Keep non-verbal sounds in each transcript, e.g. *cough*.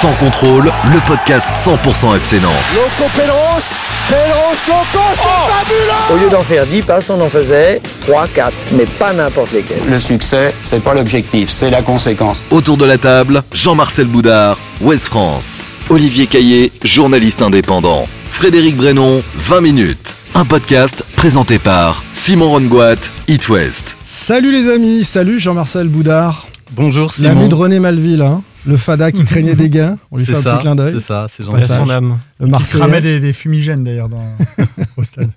Sans contrôle, le podcast 100% FC Nantes. Loco Pélos, Pélos, Loco, c'est fabuleux Au lieu d'en faire 10 passes, on en faisait 3, 4, mais pas n'importe lesquels. Le succès, c'est pas l'objectif, c'est la conséquence. Autour de la table, Jean-Marcel Boudard, Ouest France. Olivier Caillé, journaliste indépendant. Frédéric Brenon, 20 minutes. Un podcast présenté par Simon Rongoat, It West. Salut les amis, salut Jean-Marcel Boudard. Bonjour L'ami Simon. de René Malville, hein, le fada qui craignait des gains. On lui fait un petit clin d'œil. c'est ça, c'est. Jean-Pierre son âme. Le Il des, des fumigènes d'ailleurs dans, *laughs* au stade.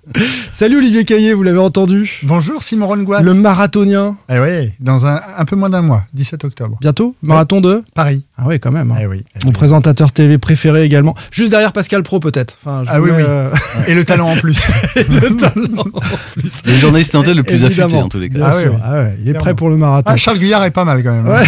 Salut Olivier Caillé, vous l'avez entendu? Bonjour Simon Rongoat. Le marathonien. Eh oui, dans un, un peu moins d'un mois, 17 octobre. Bientôt? Marathon de? Paris. Ah oui, quand même. hein. Eh oui. eh Mon oui. présentateur TV préféré également. Juste derrière Pascal Pro peut-être. Enfin, Ah oui, oui. euh, Et le talent en plus. *laughs* le talent en plus. Le journaliste nantais le plus Évidemment, affûté en tous les cas. Bien Ah oui, sûr. oui. Ah ouais, il est Clairement. prêt pour le marathon. Ah, Charles Guyard est pas mal quand même. Ouais.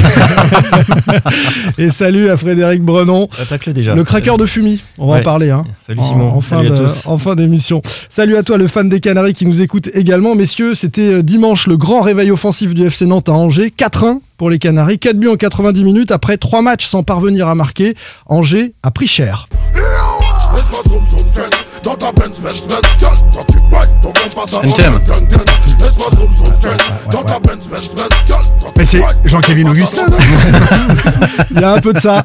*laughs* Et salut à Frédéric Brenon. Attaque-le déjà. Le craqueur de fumée, on va en Ouais. Parler. Hein. Salut En- Simon. En, fin Salut à de- tous. en fin d'émission. Salut à toi, le fan des Canaries qui nous écoute également. Messieurs, c'était euh, dimanche le grand réveil offensif du FC Nantes à Angers. 4-1 pour les Canaries. 4 buts en 90 minutes après 3 matchs sans parvenir à marquer. Angers a pris cher. NTM. Mais c'est Jean-Kévin Augustin. Il y a un peu de ça.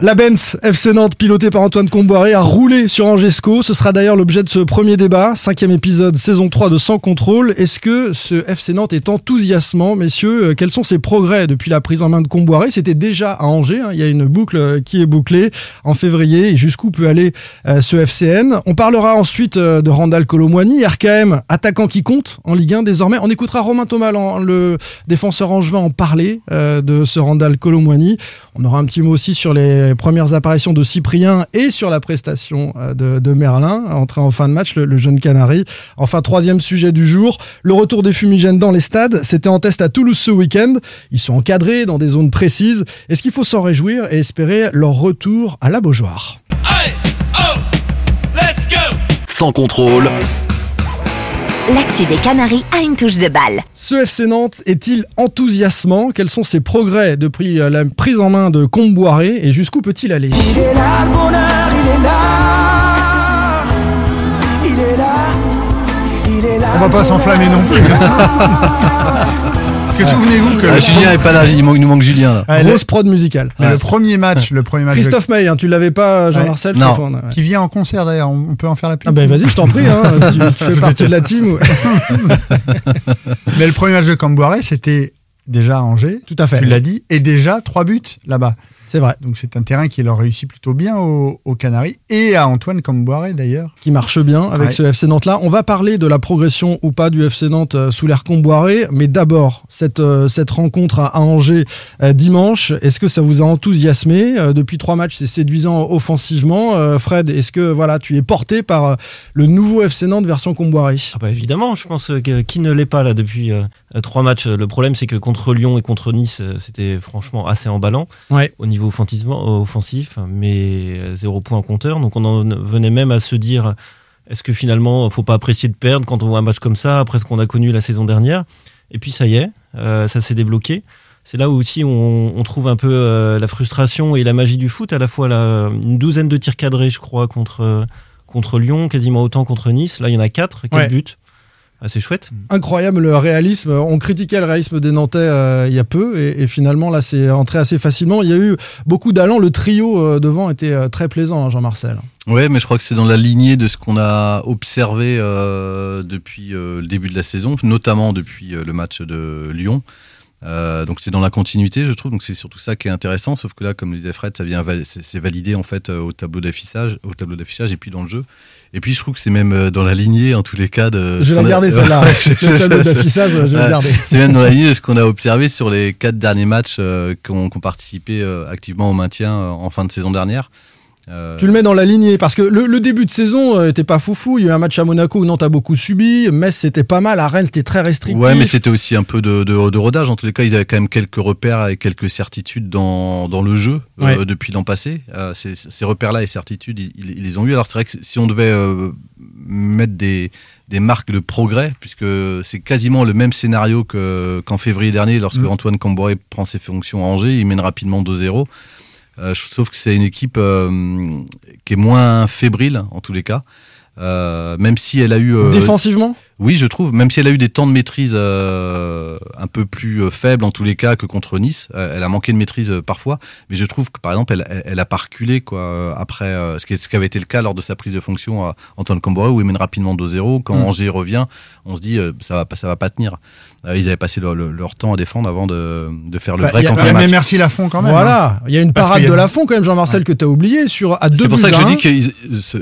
La Benz FC Nantes, pilotée par Antoine Comboiré, a roulé sur Angesco. Ce sera d'ailleurs l'objet de ce premier débat. Cinquième épisode, saison 3 de Sans Contrôle. Est-ce que ce FC Nantes est enthousiasmant, messieurs? Euh, Quels sont ses progrès depuis la prise en main de Comboiré? C'était déjà à Angers. hein. Il y a une boucle euh, qui est bouclée en février. Et jusqu'où peut aller euh, ce FCN On parlera ensuite euh, de Randall Colomwani, RKM, attaquant qui compte en Ligue 1 désormais. On écoutera Romain Thomas, le défenseur angevin, en parler euh, de ce Randall Colomwani. On aura un petit mot aussi sur les premières apparitions de Cyprien et sur la prestation euh, de, Merlin, entré en fin de match, le, le jeune Canari. Enfin, troisième sujet du jour, le retour des fumigènes dans les stades. C'était en test à Toulouse ce week-end. Ils sont encadrés dans des zones précises. Est-ce qu'il faut s'en réjouir et espérer leur retour à la Beaujoire? Sans contrôle, L'actu des Canaries a une touche de balle. Ce FC Nantes est-il enthousiasmant? Quels sont ses progrès depuis euh, la prise en main de Comboiré? Et jusqu'où peut-il aller? On va pas s'enflammer non plus. *laughs* Parce que souvenez-vous que Ah, le, Julien est pas là, il, manque- il nous manque Julien là. Ouais, Grosse prod musicale. le premier match, le premier match Christophe May, hein, tu l'avais pas, Jean-Marcel Non. Fofana, ouais. qui vient en concert d'ailleurs, on on peut en faire la pub. Ah ben vas-y, je t'en prie, hein, *laughs* tu, tu fais Je partie de la team. *laughs* Mais le premier match de Camboiré, c'était déjà à Angers. Tout à fait. Tu l'as dit, et déjà trois buts là-bas. C'est vrai, Donc c'est un terrain qui leur réussit plutôt bien aux, aux Canaries et à Antoine Camboiré d'ailleurs. qui marche bien avec Ouais. ce FC Nantes-là. On va parler de la progression ou pas du FC Nantes euh, sous l'air Comboiré, mais d'abord, cette, euh, cette rencontre à, Angers euh, dimanche, est-ce que ça vous a enthousiasmé Depuis trois matchs, c'est séduisant offensivement. Fred, est-ce que voilà, tu es porté par le nouveau FC Nantes version Comboiré Ah bah évidemment, je pense que qui ne l'est pas là depuis euh, trois matchs. Le problème c'est que contre Lyon et contre Nice, euh, c'était franchement assez emballant Ouais. au niveau offensif, mais euh, zéro point en compteur. Donc on en venait même à se dire est-ce que finalement faut pas apprécier de perdre quand on voit un match comme ça après ce qu'on a connu la saison dernière? Et puis ça y est, euh, ça s'est débloqué. C'est là où aussi on, on trouve un peu euh, la frustration et la magie du foot, à la fois la, une douzaine de tirs cadrés, je crois, contre, euh, contre Lyon, quasiment autant contre Nice. Là, il y en a quatre, quatre Ouais. buts. C'est chouette. Incroyable le réalisme. On critiquait le réalisme des Nantais euh, il y a peu et, et finalement là c'est entré assez facilement. Il y a eu beaucoup d'allants. Le trio euh, devant était euh, très plaisant, hein, Jean-Marcel. Ouais, mais je crois que c'est dans la lignée de ce qu'on a observé euh, depuis euh, le début de la saison, notamment depuis euh, le match de Lyon. Euh, donc c'est dans la continuité, je trouve. Donc c'est surtout ça qui est intéressant. Sauf que là, comme le disait Fred, ça vient c'est validé en fait euh, au tableau d'affichage, au tableau d'affichage et puis dans le jeu. Et puis je trouve que c'est même euh, dans la lignée en tous les cas de. Je vais la qu'on garder *laughs* celle-là. Le tableau d'affichage, je vais garder. C'est même dans la lignée de ce qu'on a observé sur les quatre derniers matchs euh, qui ont qui ont participé euh, activement au maintien en fin de saison dernière. Euh, Tu le mets dans la lignée parce que le, le début de saison euh, était pas foufou. Il y a eu un match à Monaco où Nantes a beaucoup subi. Metz c'était pas mal. À Rennes c'était très restrictif. Ouais, mais c'était aussi un peu de, de, de rodage. En tous les cas, ils avaient quand même quelques repères et quelques certitudes dans, dans le jeu euh, depuis l'an passé. Ces, ces repères-là et certitudes, ils, ils- ils les ont eu. Alors c'est vrai que si on devait mettre des, des marques de progrès, puisque c'est quasiment le même scénario que- qu'en février dernier, lorsque Mm. Antoine Camboré prend ses fonctions à Angers, il mène rapidement 2-0. Euh, je trouve que c'est une équipe euh, qui est moins fébrile, en tous les cas. Euh, même si elle a eu euh, Défensivement? Oui, je trouve, même si elle a eu des temps de maîtrise euh, un peu plus euh, faibles en tous les cas que contre Nice, euh, elle a manqué de maîtrise euh, parfois, mais je trouve que par exemple, elle, elle, elle a pas reculé quoi, euh, après euh, ce qui, ce qui avait été le cas lors de sa prise de fonction à Antoine Camboré où il mène rapidement 2-0. Quand Mm. Angers revient, on se dit euh, ça va pas, ça va pas tenir. Euh, ils avaient passé leur, leur- leur temps à défendre avant de, de faire le Bah, vrai a- Ouais, le mais match. merci Lafont quand même. hein. Voilà, il y a une parade a- de la fond quand même, Jean-Marcel, que tu as oublié sur à deux C'est pour ça que je dis qu'ils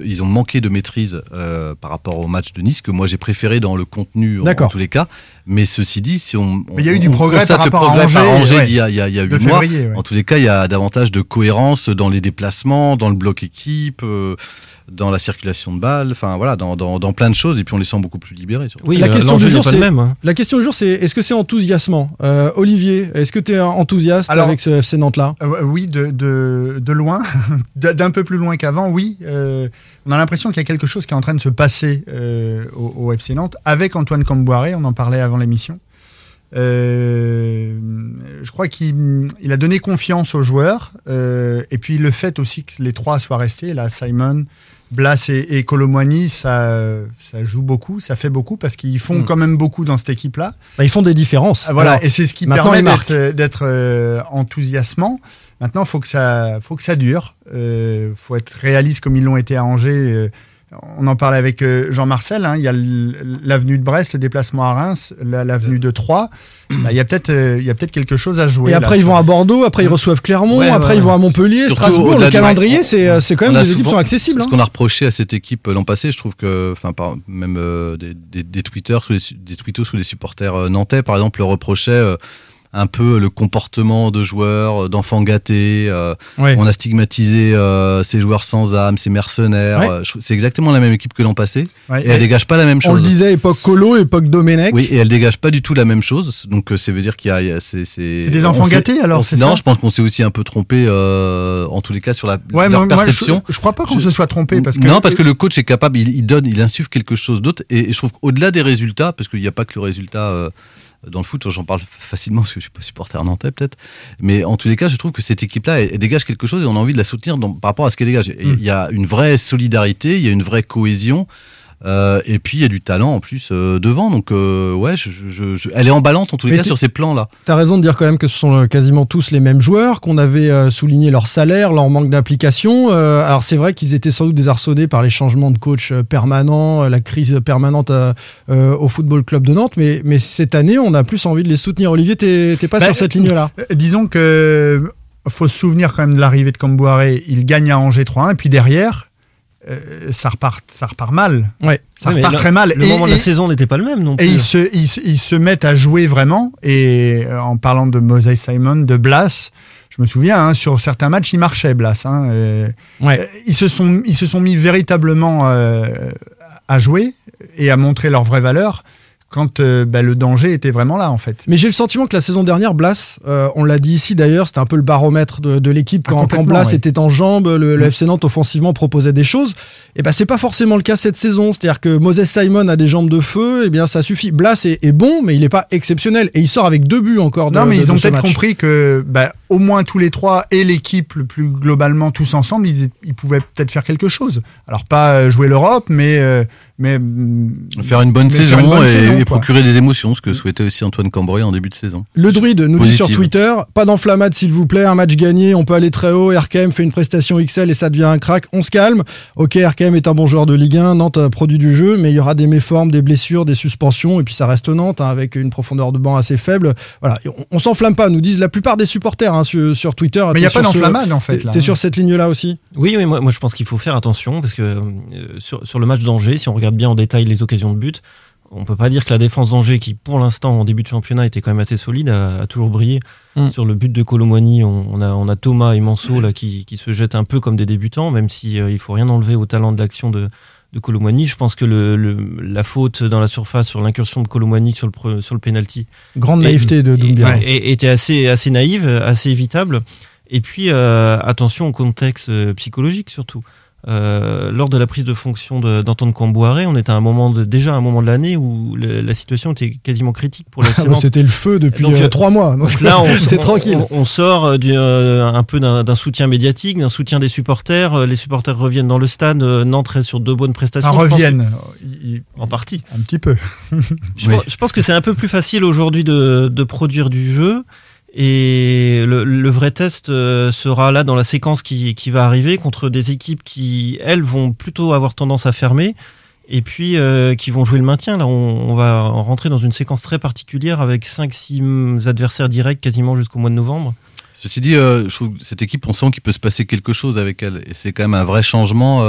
ils ont manqué de maîtrise euh, par rapport au match de Nice, que moi j'ai préféré dans le contenu en, en tous les cas. Mais ceci dit, si on, il y a eu du progrès par rapport à progrès par Angers, ouais. d'il y a, il y a, il y a huit mois, février, ouais. en tous les cas, il y a davantage de cohérence dans les déplacements, dans le bloc équipe, euh, dans la circulation de balles, enfin voilà, dans, dans, dans plein de choses. Et puis on les sent beaucoup plus libérés. surtout. Oui, La question du jour, c'est- même. hein. La question du jour, c'est est-ce que c'est enthousiasmant? Euh, Olivier, est-ce que tu es enthousiaste Alors- avec ce FC Nantes-là? Euh, oui, de, de, de loin, *laughs* d'un peu plus loin qu'avant, oui. Euh, on a l'impression qu'il y a quelque chose qui est en train de se passer euh, au, au FC Nantes avec Antoine Camboiré, on en parlait avant l'émission. Euh, je crois qu'il il a donné confiance aux joueurs euh, et puis le fait aussi que les trois soient restés, là, Simon, Blas et, et Colomwani, ça, ça joue beaucoup, ça fait beaucoup parce qu'ils font Mm. quand même beaucoup dans cette équipe-là. Bah, Ils font des différences. Ah, Voilà, Alors, et c'est ce qui permet d'être, euh, d'être euh, enthousiasmant. Maintenant, faut que ça, faut que ça dure. Euh, faut être réaliste comme ils l'ont été à Angers. On en parlait avec euh, Jean-Marcel. hein. Il y a l'avenue de Brest, le déplacement à Reims, la- l'avenue de Troyes. Bah, il y a peut-être, euh, il y a peut-être quelque chose à jouer. Et là, après, ils vont à Bordeaux, après, ils reçoivent Clermont, Ouais, après, ouais. ils vont à Montpellier, Surtout Strasbourg. Le calendrier, c'est euh, c'est quand même des équipes souvent- sont accessibles. Ce hein. qu'on a reproché à cette équipe l'an passé, je trouve que, enfin, par- même euh, des, des, des tweeters, sous les, des tweetos sous les supporters euh, nantais, par exemple, le reprochaient euh, un peu le comportement de joueurs, euh, d'enfants gâtés. euh, Ouais. On a stigmatisé euh, ces joueurs sans âme, ces mercenaires. Ouais. euh, c'est exactement la même équipe que l'an passé. Ouais, Et elle dégage pas la même On le chose. disait, époque Colo, époque Domenech. Oui, et elle dégage pas du tout la même chose. Donc euh, ça veut dire qu'il y a, c'est, des on enfants gâtés, alors, Non, ça je pense qu'on s'est aussi un peu trompé euh, en tous les cas sur la Ouais, leur moi, moi, perception. je, je crois pas qu'on Je- se soit trompé parce que non, parce que le coach est capable, il, il donne, il insuffle quelque chose d'autre. Et, et je trouve qu'au-delà des résultats, parce qu'il n'y a pas que le résultat euh, dans le foot, j'en parle facilement parce que je suis pas supporter nantais peut-être. Mais en tous les cas, je trouve que cette équipe-là, elle, elle dégage quelque chose et on a envie de la soutenir dans- par rapport à ce qu'elle dégage. Et Mm. Il y a une vraie solidarité, il y a une vraie cohésion. Euh, et puis il y a du talent en plus euh, devant, donc euh, ouais, je, je- je- elle est emballante en tous les Mais cas sur ces plans-là. T'as raison de dire quand même que ce sont euh, quasiment tous les mêmes joueurs, qu'on avait euh, souligné leur salaire, leur manque d'application. Euh, alors c'est vrai qu'ils étaient sans doute désarçonnés par les changements de coach euh, permanents, la crise permanente au Football Club de Nantes, mais, mais cette année, on a plus envie de les soutenir. Olivier, t'es pas Bah, sur cette ligne-là? Disons que faut se souvenir quand même de l'arrivée de Camboiré. Il gagne à Angers 3-1 et puis derrière, euh, ça repart, ça repart mal. Ouais. Ça Ouais, repart très mal. Le Et- moment de et- la saison n'était pas le même non Et plus. ils se, ils, se- ils se mettent à jouer vraiment. Et euh, en parlant de Moses Simon, de Blas, je me souviens, hein, sur certains matchs, il marchait, Blas. hein, euh, Ouais. euh, ils, se sont, ils se sont mis véritablement euh, à jouer et à montrer leur vraie valeur quand euh, bah, le danger était vraiment là, en fait. Mais j'ai le sentiment que la saison dernière, Blas, euh, on l'a dit ici d'ailleurs, c'était un peu le baromètre de, de l'équipe Ah, quand, Blas ouais. était en jambes, le, le Mm. FC Nantes offensivement proposait des choses. Et ben c'est pas forcément le cas cette saison. C'est-à-dire que Moses Simon a des jambes de feu, et bien ça suffit. Blas est, est bon, mais il est pas exceptionnel et il sort avec deux buts encore. De, non, mais de- ils ont peut-être compris que, bah, au moins tous les trois et l'équipe le plus globalement tous ensemble, ils, ils pouvaient peut-être faire quelque chose. Alors pas euh, jouer l'Europe, mais euh, mais faire une bonne saison, faire une bonne et, saison, et quoi. procurer des émotions, ce que souhaitait aussi Antoine Cambrai en début de saison. Le druide nous dit sur. Twitter, pas d'enflammade s'il vous plaît, un match gagné, on peut aller très haut, RKM fait une prestation XL et ça devient un crack, on se calme. Ok, RKM est un bon joueur de Ligue 1, Nantes a produit du jeu, mais il y aura des méformes, des blessures, des suspensions, et puis ça reste Nantes hein, avec une profondeur de banc assez faible. Voilà, on, on s'enflamme pas, nous disent la plupart des supporters hein, sur, sur Twitter. Mais il y a pas d'enflammade, en fait, t'es- là. T'es sur cette ligne-là aussi? Oui, oui moi, moi je pense qu'il faut faire attention parce que euh, sur, sur le match d'Angers, si on regarde bien en détail les occasions de but, on peut pas dire que la défense d'Angers, qui pour l'instant en début de championnat était quand même assez solide, a, a toujours brillé. Mm. Sur le but de Colomwani, on, on a, on a Thomas et Manso là, qui, qui se jettent un peu comme des débutants, même si euh, il faut rien enlever au talent de l'action de, de Colomwani. Je pense que le, le- la faute dans la surface sur l'incursion de Colomwani sur le, sur le penalty Grande et- naïveté de Doumbia. était assez, assez naïve, assez évitable. Et puis, euh, attention au contexte euh, psychologique surtout. Euh, lors de la prise de fonction de- d'Antoine Camboiré, on était à un moment de, déjà à un moment de l'année où le- la situation était quasiment critique pour le Ah, bah. C'était le feu depuis Donc, euh, euh, trois mois, donc, Donc là, on, *laughs* c'était on- tranquille. On, on sort euh, du, euh, un peu d'un d'un soutien médiatique, d'un soutien des supporters. Les supporters reviennent dans le stade. Nantes reste sur deux bonnes prestations. Enfin, Je pense reviennent. Que- En partie. Un petit peu. Je, pense, je pense que c'est un peu plus facile aujourd'hui de, de produire du jeu. Et le, vrai test euh, sera là dans la séquence qui, qui va arriver contre des équipes qui, elles, vont plutôt avoir tendance à fermer et puis euh, qui vont jouer le maintien. Là, on, va rentrer dans une séquence très particulière avec 5-6 adversaires directs quasiment jusqu'au mois de novembre. Ceci dit, euh, je trouve que cette équipe, on sent qu'il peut se passer quelque chose avec elle. Et c'est quand même un vrai changement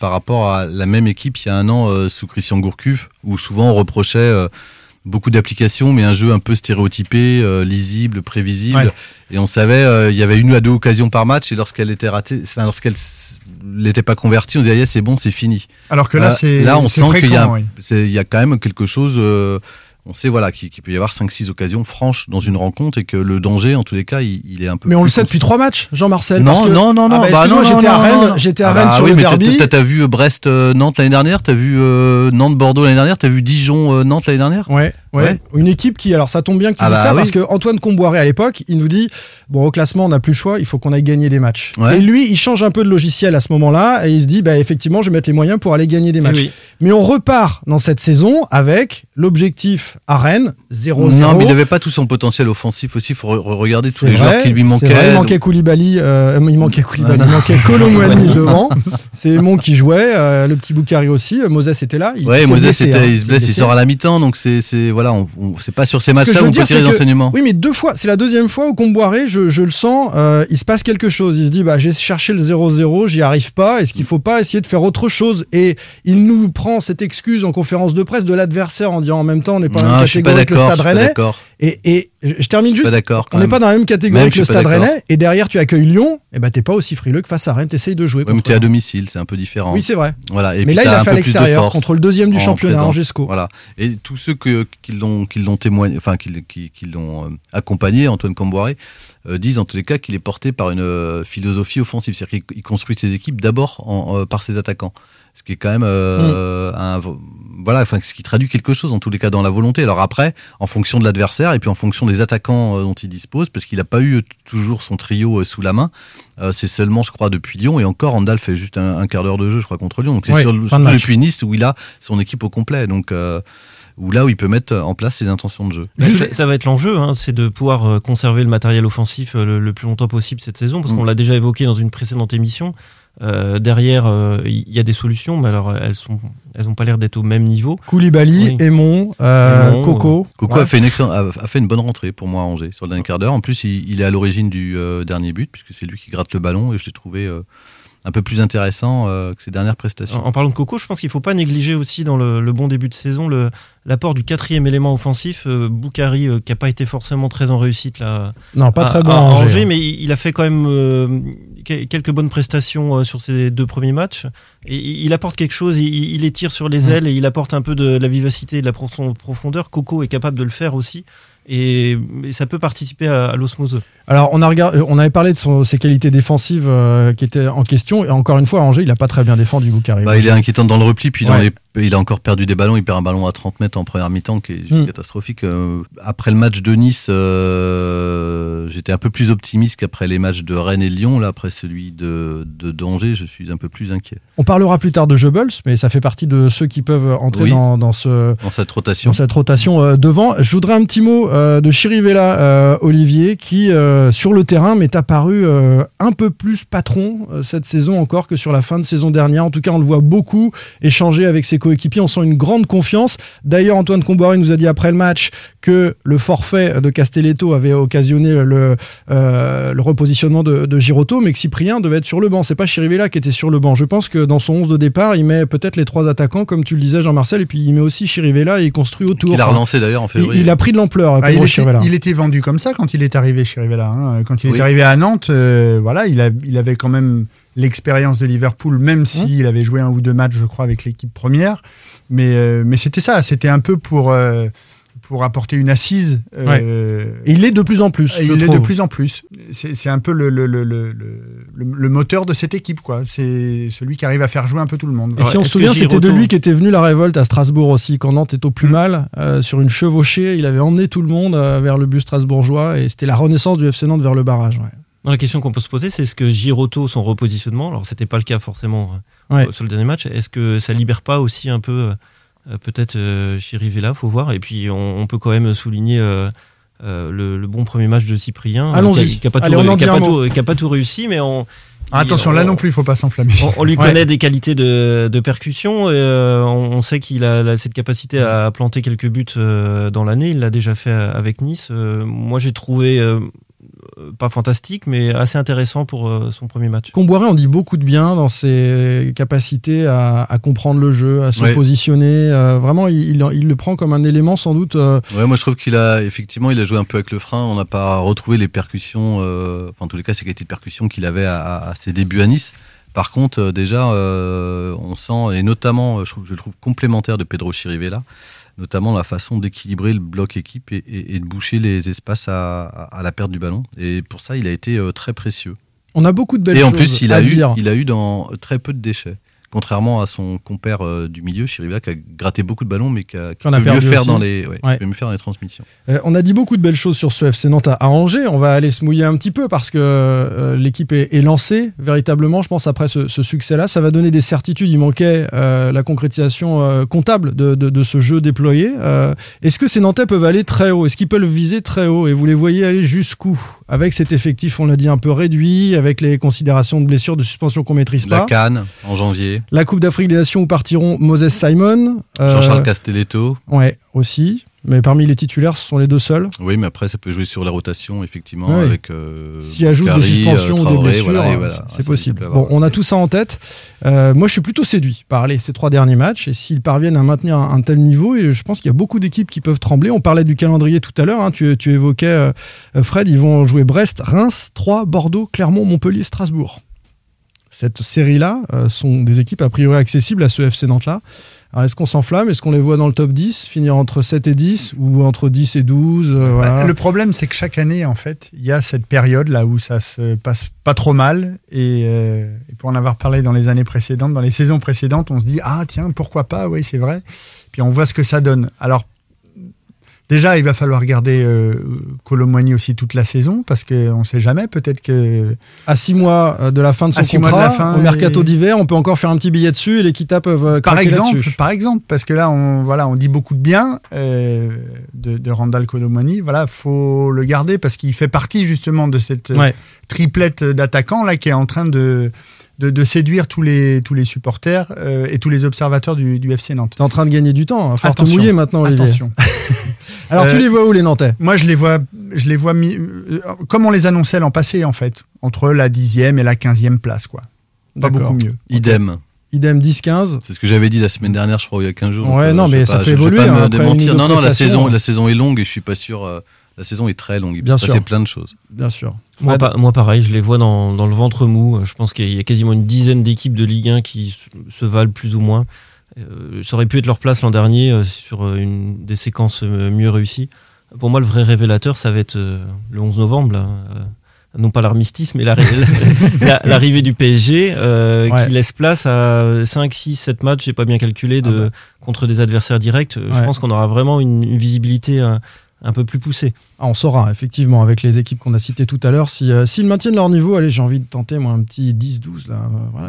par rapport à la même équipe il y a un an sous Christian Gourcuff, où souvent on reprochait beaucoup d'applications, mais un jeu un peu stéréotypé, euh, lisible, prévisible. Ouais. Et on savait, euh, il y avait une à deux occasions par match, et lorsqu'elle était ratée, enfin, lorsqu'elle n'était pas convertie, on disait, Ah, c'est bon, c'est fini. Alors que là, Euh, c'est là, on sent qu'il y, a il y a quand même quelque chose. Euh, on sait voilà qu'il peut y avoir 5-6 occasions franches dans une rencontre et que le danger, en tous les cas, il, il est un peu. Mais on le sait depuis trois matchs, Jean-Marcel. Non, que- non, non, Ah non. bah, bah non, j'étais non, à non, Rennes, non. j'étais à Ah Rennes bah sur oui, le mais t'as- derby. t'as- T'as vu Brest-Nantes l'année dernière T'as vu euh, Nantes-Bordeaux l'année dernière T'as vu Dijon-Nantes l'année dernière? Ouais, ouais, Ouais. Une équipe qui, alors ça tombe bien que tu Ah dis bah ça oui. parce que Antoine Comboiré à l'époque, il nous dit bon au classement on n'a plus le choix, il faut qu'on aille gagner des matchs. Ouais. Et lui, il change un peu de logiciel à ce moment-là et il se dit bah effectivement je vais mettre les moyens pour aller gagner des Eh matchs. oui. Mais on repart dans cette saison avec l'objectif à Rennes 0-0. Non, mais il n'avait pas tout son potentiel offensif aussi. Il faut re- regarder tous les vrai, joueurs qui lui manquaient. vrai, il Donc- manquait Koulibaly, euh, il manquait Koulibaly, il manquait *laughs* Colomwani devant. C'est Mon qui jouait, euh, le petit Boukari aussi. euh, Moses était là. Il Ouais, Moses, blessé, c'était- hein, il se blesse, il sort à la mi-temps, donc c'est, c'est voilà, on, on- c'est pas sur ces matchs-là je où veux on peut tirer des enseignements. Oui, mais deux fois, c'est la deuxième fois où Comboiré, je, je le sens, euh, il se passe quelque chose. Il se dit, bah, j'ai cherché le 0-0, j'y arrive pas. Est-ce qu'il faut pas essayer de faire autre chose? Et il nous prend cette excuse en conférence de presse de l'adversaire en disant en même temps, on n'est pas Non, même catégorie que le. Stade Rennais. Et, et je termine juste. pas d'accord. On n'est pas dans la même catégorie Même, que le Stade. Rennais. Et derrière, tu accueilles Lyon. Et ben, t'es pas aussi frileux que face à Rennes. T'essayes de jouer Ouais, mais t'es à domicile, c'est un peu différent. Oui, c'est vrai. Voilà. Et mais là, il a fait à l'extérieur contre le deuxième du en championnat. Angesco. Voilà. Et tous ceux que, qui l'ont, qui l'ont témoigné, enfin, qui, qui, qui l'ont accompagné, Antoine Camboiré, euh, disent en tous les cas qu'il est porté par une euh, philosophie offensive. C'est-à-dire qu'il il construit ses équipes d'abord euh, par ses attaquants. Ce qui est quand même euh, un, voilà, enfin, ce qui traduit quelque chose en tous les cas dans la volonté. Alors après, en fonction de l'adversaire et puis en fonction des attaquants euh, dont il dispose, parce qu'il n'a pas eu toujours son trio euh, sous la main. Euh, c'est seulement, je crois, depuis Lyon et encore, Andal fait juste un, un quart d'heure de jeu, je crois, contre Lyon. Donc c'est Ouais, sur, surtout depuis Nice où il a son équipe au complet. Donc euh, où là où il peut mettre en place ses intentions de jeu. Bah, ça, ça va être l'enjeu, hein, c'est de pouvoir euh, conserver le matériel offensif euh, le, le plus longtemps possible cette saison, parce Mm. qu'on l'a déjà évoqué dans une précédente émission. Euh, derrière, euh, il y a des solutions, mais alors elles sont, elles ont pas l'air d'être au même niveau. Koulibaly, Oui. Aymon, euh, Aymon, Coco. Coco Ouais. a, fait une excellente- a, a fait une bonne rentrée pour moi à Angers sur le dernier quart d'heure. En plus, il, il est à l'origine du euh, dernier but, puisque c'est lui qui gratte le ballon et je l'ai trouvé euh, un peu plus intéressant euh, que ses dernières prestations. En, en parlant de Coco, je pense qu'il faut pas négliger aussi dans le, le bon début de saison le- l'apport du quatrième élément offensif, euh, Boukari, euh, qui a pas été forcément très en réussite là. Non, pas à- très bon à à Angers, Angers, hein. mais il, il a fait quand même euh, que- quelques bonnes prestations euh, sur ses deux premiers matchs. Et il apporte quelque chose, il, il les tire sur les ailes et il apporte un peu de la vivacité et de la profon- profondeur. Coco est capable de le faire aussi. Et, et ça peut participer à, à l'osmose. Alors, on, a on avait parlé de son- ses qualités défensives euh, qui étaient en question. Et encore une fois, Angers, il n'a pas très bien défendu Boukari. Bah, il est inquiétant dans le repli, puis dans les il a encore perdu des ballons. Il perd un ballon à 30 mètres en première mi-temps qui est Mm. catastrophique. Euh, Après le match de Nice, euh, j'étais un peu plus optimiste qu'après les matchs de Rennes et Lyon. Là, après celui de, de Danger, je suis un peu plus inquiet. On parlera plus tard de Goebbels, mais ça fait partie de ceux qui peuvent entrer Oui. dans, dans ce, Dans cette rotation. dans cette rotation euh, devant. Je voudrais un petit mot euh, de Chirivella, euh, Olivier, qui euh, sur le terrain m'est apparu euh, un peu plus patron euh, cette saison encore que sur la fin de saison dernière. En tout cas, on le voit beaucoup échanger avec ses coéquipiers. On sent une grande confiance. D'ailleurs, Antoine Comboiré nous a dit après le match que le forfait de Castelletto avait occasionné le, euh, le repositionnement de, de Giroto, mais que Cyprien devait être sur le banc. C'est pas Chirivella qui était sur le banc. Je pense que dans son 11 de départ, il met peut-être les trois attaquants, comme tu le disais, Jean-Marcel, et puis il met aussi Chirivella et il construit autour. Il a relancé d'ailleurs en Il, février. il a pris de l'ampleur, Ah, il, était, Chirivella. il était vendu comme ça quand il est arrivé chez Hein. Quand il est Oui. arrivé à Nantes, euh, voilà, il, a, il avait quand même l'expérience de Liverpool, même s'il avait joué un ou deux matchs, je crois, avec l'équipe première. Mais, euh, mais c'était ça, c'était un peu pour, euh, pour apporter une assise. euh, il l'est de plus en plus. il est de plus en plus. C'est un peu le, le, le, le, le- le moteur de cette équipe, quoi. C'est celui qui arrive à faire jouer un peu tout le monde. Et si on se souvient, c'était de lui qu'était venue la révolte à Strasbourg aussi, quand Nantes est au plus mal, euh, sur une chevauchée. Il avait emmené tout le monde euh, vers le bus strasbourgeois et c'était la renaissance du FC Nantes vers le barrage. ouais. Non, la question qu'on peut se poser, c'est est-ce que Giroto, son repositionnement, alors c'était pas le cas forcément euh, sur le dernier match, est-ce que ça libère pas aussi un peu euh, peut-être euh, Chirivella, faut voir. Et puis on, on peut quand même souligner euh, euh, le, le bon premier match de Cyprien, euh, Allons-y. qui a- qui a pas tout pas pas réussi, mais on Ah, attention, là on- non plus, il faut pas s'enflammer. on, on lui Ouais. connaît des qualités de, de percussion. Et, euh, on, on sait qu'il a cette capacité à planter quelques buts euh, dans l'année. Il l'a déjà fait avec Nice. Euh, moi, j'ai trouvé euh, euh, pas fantastique, mais assez intéressant pour euh, son premier match. Comboiré en dit beaucoup de bien dans ses capacités à, à comprendre le jeu, à se Ouais. positionner. euh, vraiment, il, il- il le prend comme un élément sans doute. euh, Ouais, moi je trouve qu'il a effectivement il a joué un peu avec le frein. On n'a pas retrouvé les percussions, euh, enfin en tous les cas ces qualités de percussion qu'il avait à, à- à ses débuts à Nice. Par contre, euh, déjà, euh, on sent et notamment, euh, je, le trouve complémentaire de Pedro Chirivella, notamment la façon d'équilibrer le bloc équipe et, et- et de boucher les espaces à, à- à la perte du ballon. Et pour ça, il a été très précieux. on a beaucoup de belles et en choses plus, il à a eu, dire. il a eu dans très peu de déchets. Contrairement à son compère euh, du milieu, Chirivella, qui a gratté beaucoup de ballons, mais qui, a, qui a peut mieux faire aussi. dans les, ouais, qui Ouais. peut mieux faire dans les transmissions. Euh, on a dit beaucoup de belles choses sur ce FC Nantes à, Angers. On va aller se mouiller un petit peu parce que euh, l'équipe est, est lancée véritablement. Je pense après ce, ce succès-là, ça va donner des certitudes. Il manquait la concrétisation comptable de, de- de ce jeu déployé. Est-ce que ces Nantais peuvent aller très haut? Est-ce qu'ils peuvent viser très haut? Et vous les voyez aller jusqu'où? Avec cet effectif, on l'a dit, un peu réduit, avec les considérations de blessures, de suspension qu'on maîtrise La pas. Cannes en janvier. La Coupe d'Afrique des Nations où partiront Moses Simon. euh, Jean-Charles Castelletto. Ouais, aussi. Mais parmi les titulaires, ce sont les deux seuls. Oui, mais après, ça peut jouer sur la rotation, effectivement, Ouais. avec. Euh, S'il ajoute des Boukari, suspensions euh, ou des blessures, voilà, euh, voilà. c'est- possible. avoir- Bon, on a tout ça en tête. Euh, moi, je suis plutôt séduit par les, ces trois derniers matchs. Et s'ils parviennent à maintenir un, un tel niveau, et je pense qu'il y a beaucoup d'équipes qui peuvent trembler. On parlait du calendrier tout à l'heure. hein. Tu, tu évoquais, euh, Fred, ils vont jouer Brest, Reims, Troyes, Bordeaux, Clermont, Montpellier, Strasbourg. Cette série-là euh, sont des équipes a priori accessibles à ce FC Nantes-là. Alors, est-ce qu'on s'enflamme? Est-ce qu'on les voit dans le top 10 Finir entre 7 et 10 Ou entre 10 et 12 euh, voilà. Bah, le problème, c'est que chaque année, en fait, il y a cette période là où ça se passe pas trop mal. Et, euh, et pour en avoir parlé dans les années précédentes, dans les saisons précédentes, on se dit ah tiens pourquoi pas, oui c'est vrai. Puis on voit ce que ça donne. Alors déjà, il va falloir garder euh, aussi toute la saison parce qu'on ne sait jamais. Peut-être que à six mois euh, de la fin de son mois de contrat, la fin au mercato et- d'hiver, on peut encore faire un petit billet dessus et les Kita peuvent euh, par exemple, par exemple, parce que là, on, voilà, on dit beaucoup de bien euh, de, de Randall Colomani. Voilà, faut le garder parce qu'il fait partie justement de cette Ouais. triplette d'attaquants là qui est en train de, de, de séduire tous les, tous les supporters euh, et tous les observateurs du, du FC Nantes. T'es en train de gagner du temps. Il faut te Attention, mouiller maintenant, Olivier. Attention. *laughs* Alors, tu Euh, les vois où les Nantais? Moi, je les vois, je les vois mis, euh, comme on les annonçait l'an passé, en fait, entre la dixième et la quinzième place, quoi. Pas beaucoup mieux. Idem. Idem 10-15. C'est ce que j'avais dit la semaine dernière, je crois, il y a 15 jours. Ouais, Donc, non, mais ça peut je- je vais évoluer, pas hein, me après démentir. Non, non, la saison, la saison est longue et je suis pas sûr. La saison est très longue. Il peut Bien se sûr. passer plein de choses. Bien sûr. Moi, Fred pa- moi, pareil, je les vois dans, dans le ventre mou. Je pense qu'il y a quasiment une dizaine d'équipes de Ligue 1 qui se- se valent plus ou moins. Euh, ça aurait pu être leur place l'an dernier euh, sur euh, une des séquences euh, mieux réussies. Pour moi, le vrai révélateur, ça va être euh, le 11 novembre, là, non pas l'armistice, mais *laughs* l'arrivée du PSG, euh, qui laisse place à 5, 6, 7 matchs, j'ai pas bien calculé, de, ah bah. contre des adversaires directs. Je pense qu'on aura vraiment une, visibilité un, un, peu plus poussée. Ah, on saura, effectivement, avec les équipes qu'on a citées tout à l'heure, s'ils si, maintiennent leur niveau, allez, j'ai envie de tenter, moi, un petit 10-12, là.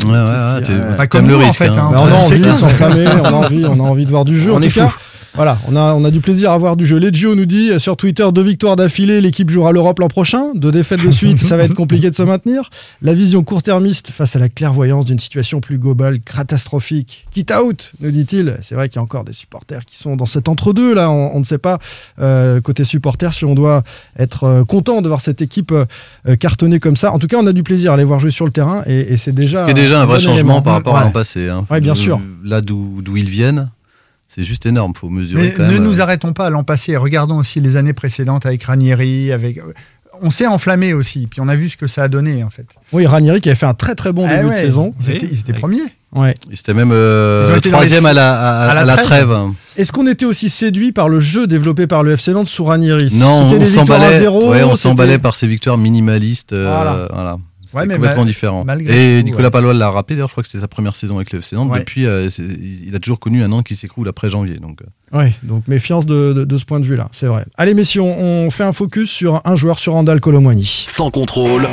Voilà, ouais, ouais, ouais, comme le risque. En fait, hein. Hein. on a envie de s'enflammer, on a envie, on a envie de voir du jeu. On en est tout cas, voilà, on a, on a du plaisir à voir du jeu. Legio nous dit sur Twitter deux victoires d'affilée, l'équipe jouera l'Europe l'an prochain. Deux défaites de suite, ça va être compliqué de se maintenir. La vision court-termiste face à la clairvoyance d'une situation plus globale, catastrophique. Quitte out, nous dit-il. C'est vrai qu'il y a encore des supporters qui sont dans cet entre-deux là. On, ne sait pas euh, côté supporters si on doit être euh, content de voir cette équipe euh, cartonner comme ça. En tout cas, on a du plaisir à les voir jouer sur le terrain et, c'est déjà. Ce déjà un, vrai changement par rapport à l'an passé. Hein. bien sûr. Là d'où ils viennent. C'est juste énorme, faut mesurer. Mais ne nous euh, arrêtons pas à l'an passé, regardons aussi les années précédentes avec Ranieri, avec. On s'est enflammé aussi, puis on a vu ce que ça a donné en fait. Oui, Ranieri qui avait fait un très très bon eh début de saison. Ils étaient, premiers. Ouais. Ils même euh, troisième à, la, à, la, trêve. Est-ce qu'on était aussi séduit par le jeu développé par le FC Nantes sous Ranieri Non, on s'emballait. Ouais, on s'emballait par ces victoires minimalistes. Euh, voilà. C'était complètement différent. Et Nicolas Palois l'a rappelé, d'ailleurs, je crois que c'était sa première saison avec le FC Nantes. Depuis, euh, il a toujours connu un an qui s'écroule après janvier. Donc. Euh. Oui, donc méfiance de, de, ce point de vue-là, c'est vrai. Allez, messieurs, on, fait un focus sur un joueur sur Randall Colomwani. Sans contrôle.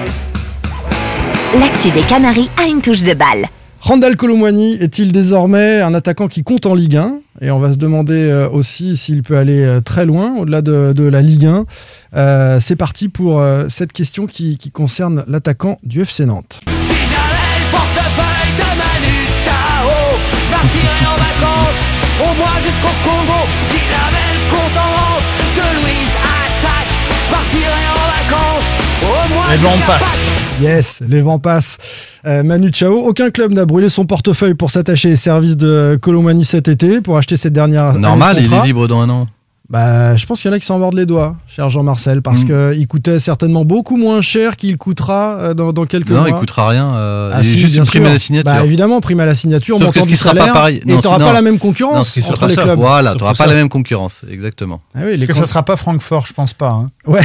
L'actu des Canaries a une touche de balle. Randall Colomwani est-il désormais un attaquant qui compte en Ligue 1 Et on va se demander euh, aussi s'il peut aller très loin, au-delà de, de, la Ligue 1. Euh, c'est parti pour euh, cette question qui, qui concerne l'attaquant du FC Nantes. Au moins jusqu'au Congo. Si de Louise Attaque, en vacances, au moins. Les vents passent. Yes, les vents passent. Euh, Manu Chao, aucun club n'a brûlé son portefeuille pour s'attacher aux services de Colomani cet été, pour acheter cette dernière. Normal, il est libre dans un an. Bah, je pense qu'il y en a qui s'en mordent les doigts, cher Jean-Marcel, parce mm. qu'il coûtait certainement beaucoup moins cher qu'il coûtera euh, dans, quelques mois. Non, il coûtera rien. Euh, ah, juste une prime à la signature. Bah, évidemment, prime à la signature, Sauf montant que ce sera pas pareil. et tu n'auras pas la même concurrence entre les clubs. Voilà, tu n'auras pas la même concurrence, exactement. Ah oui, parce que ça ne sera pas Francfort, je pense pas. Hein. *laughs* Ouais.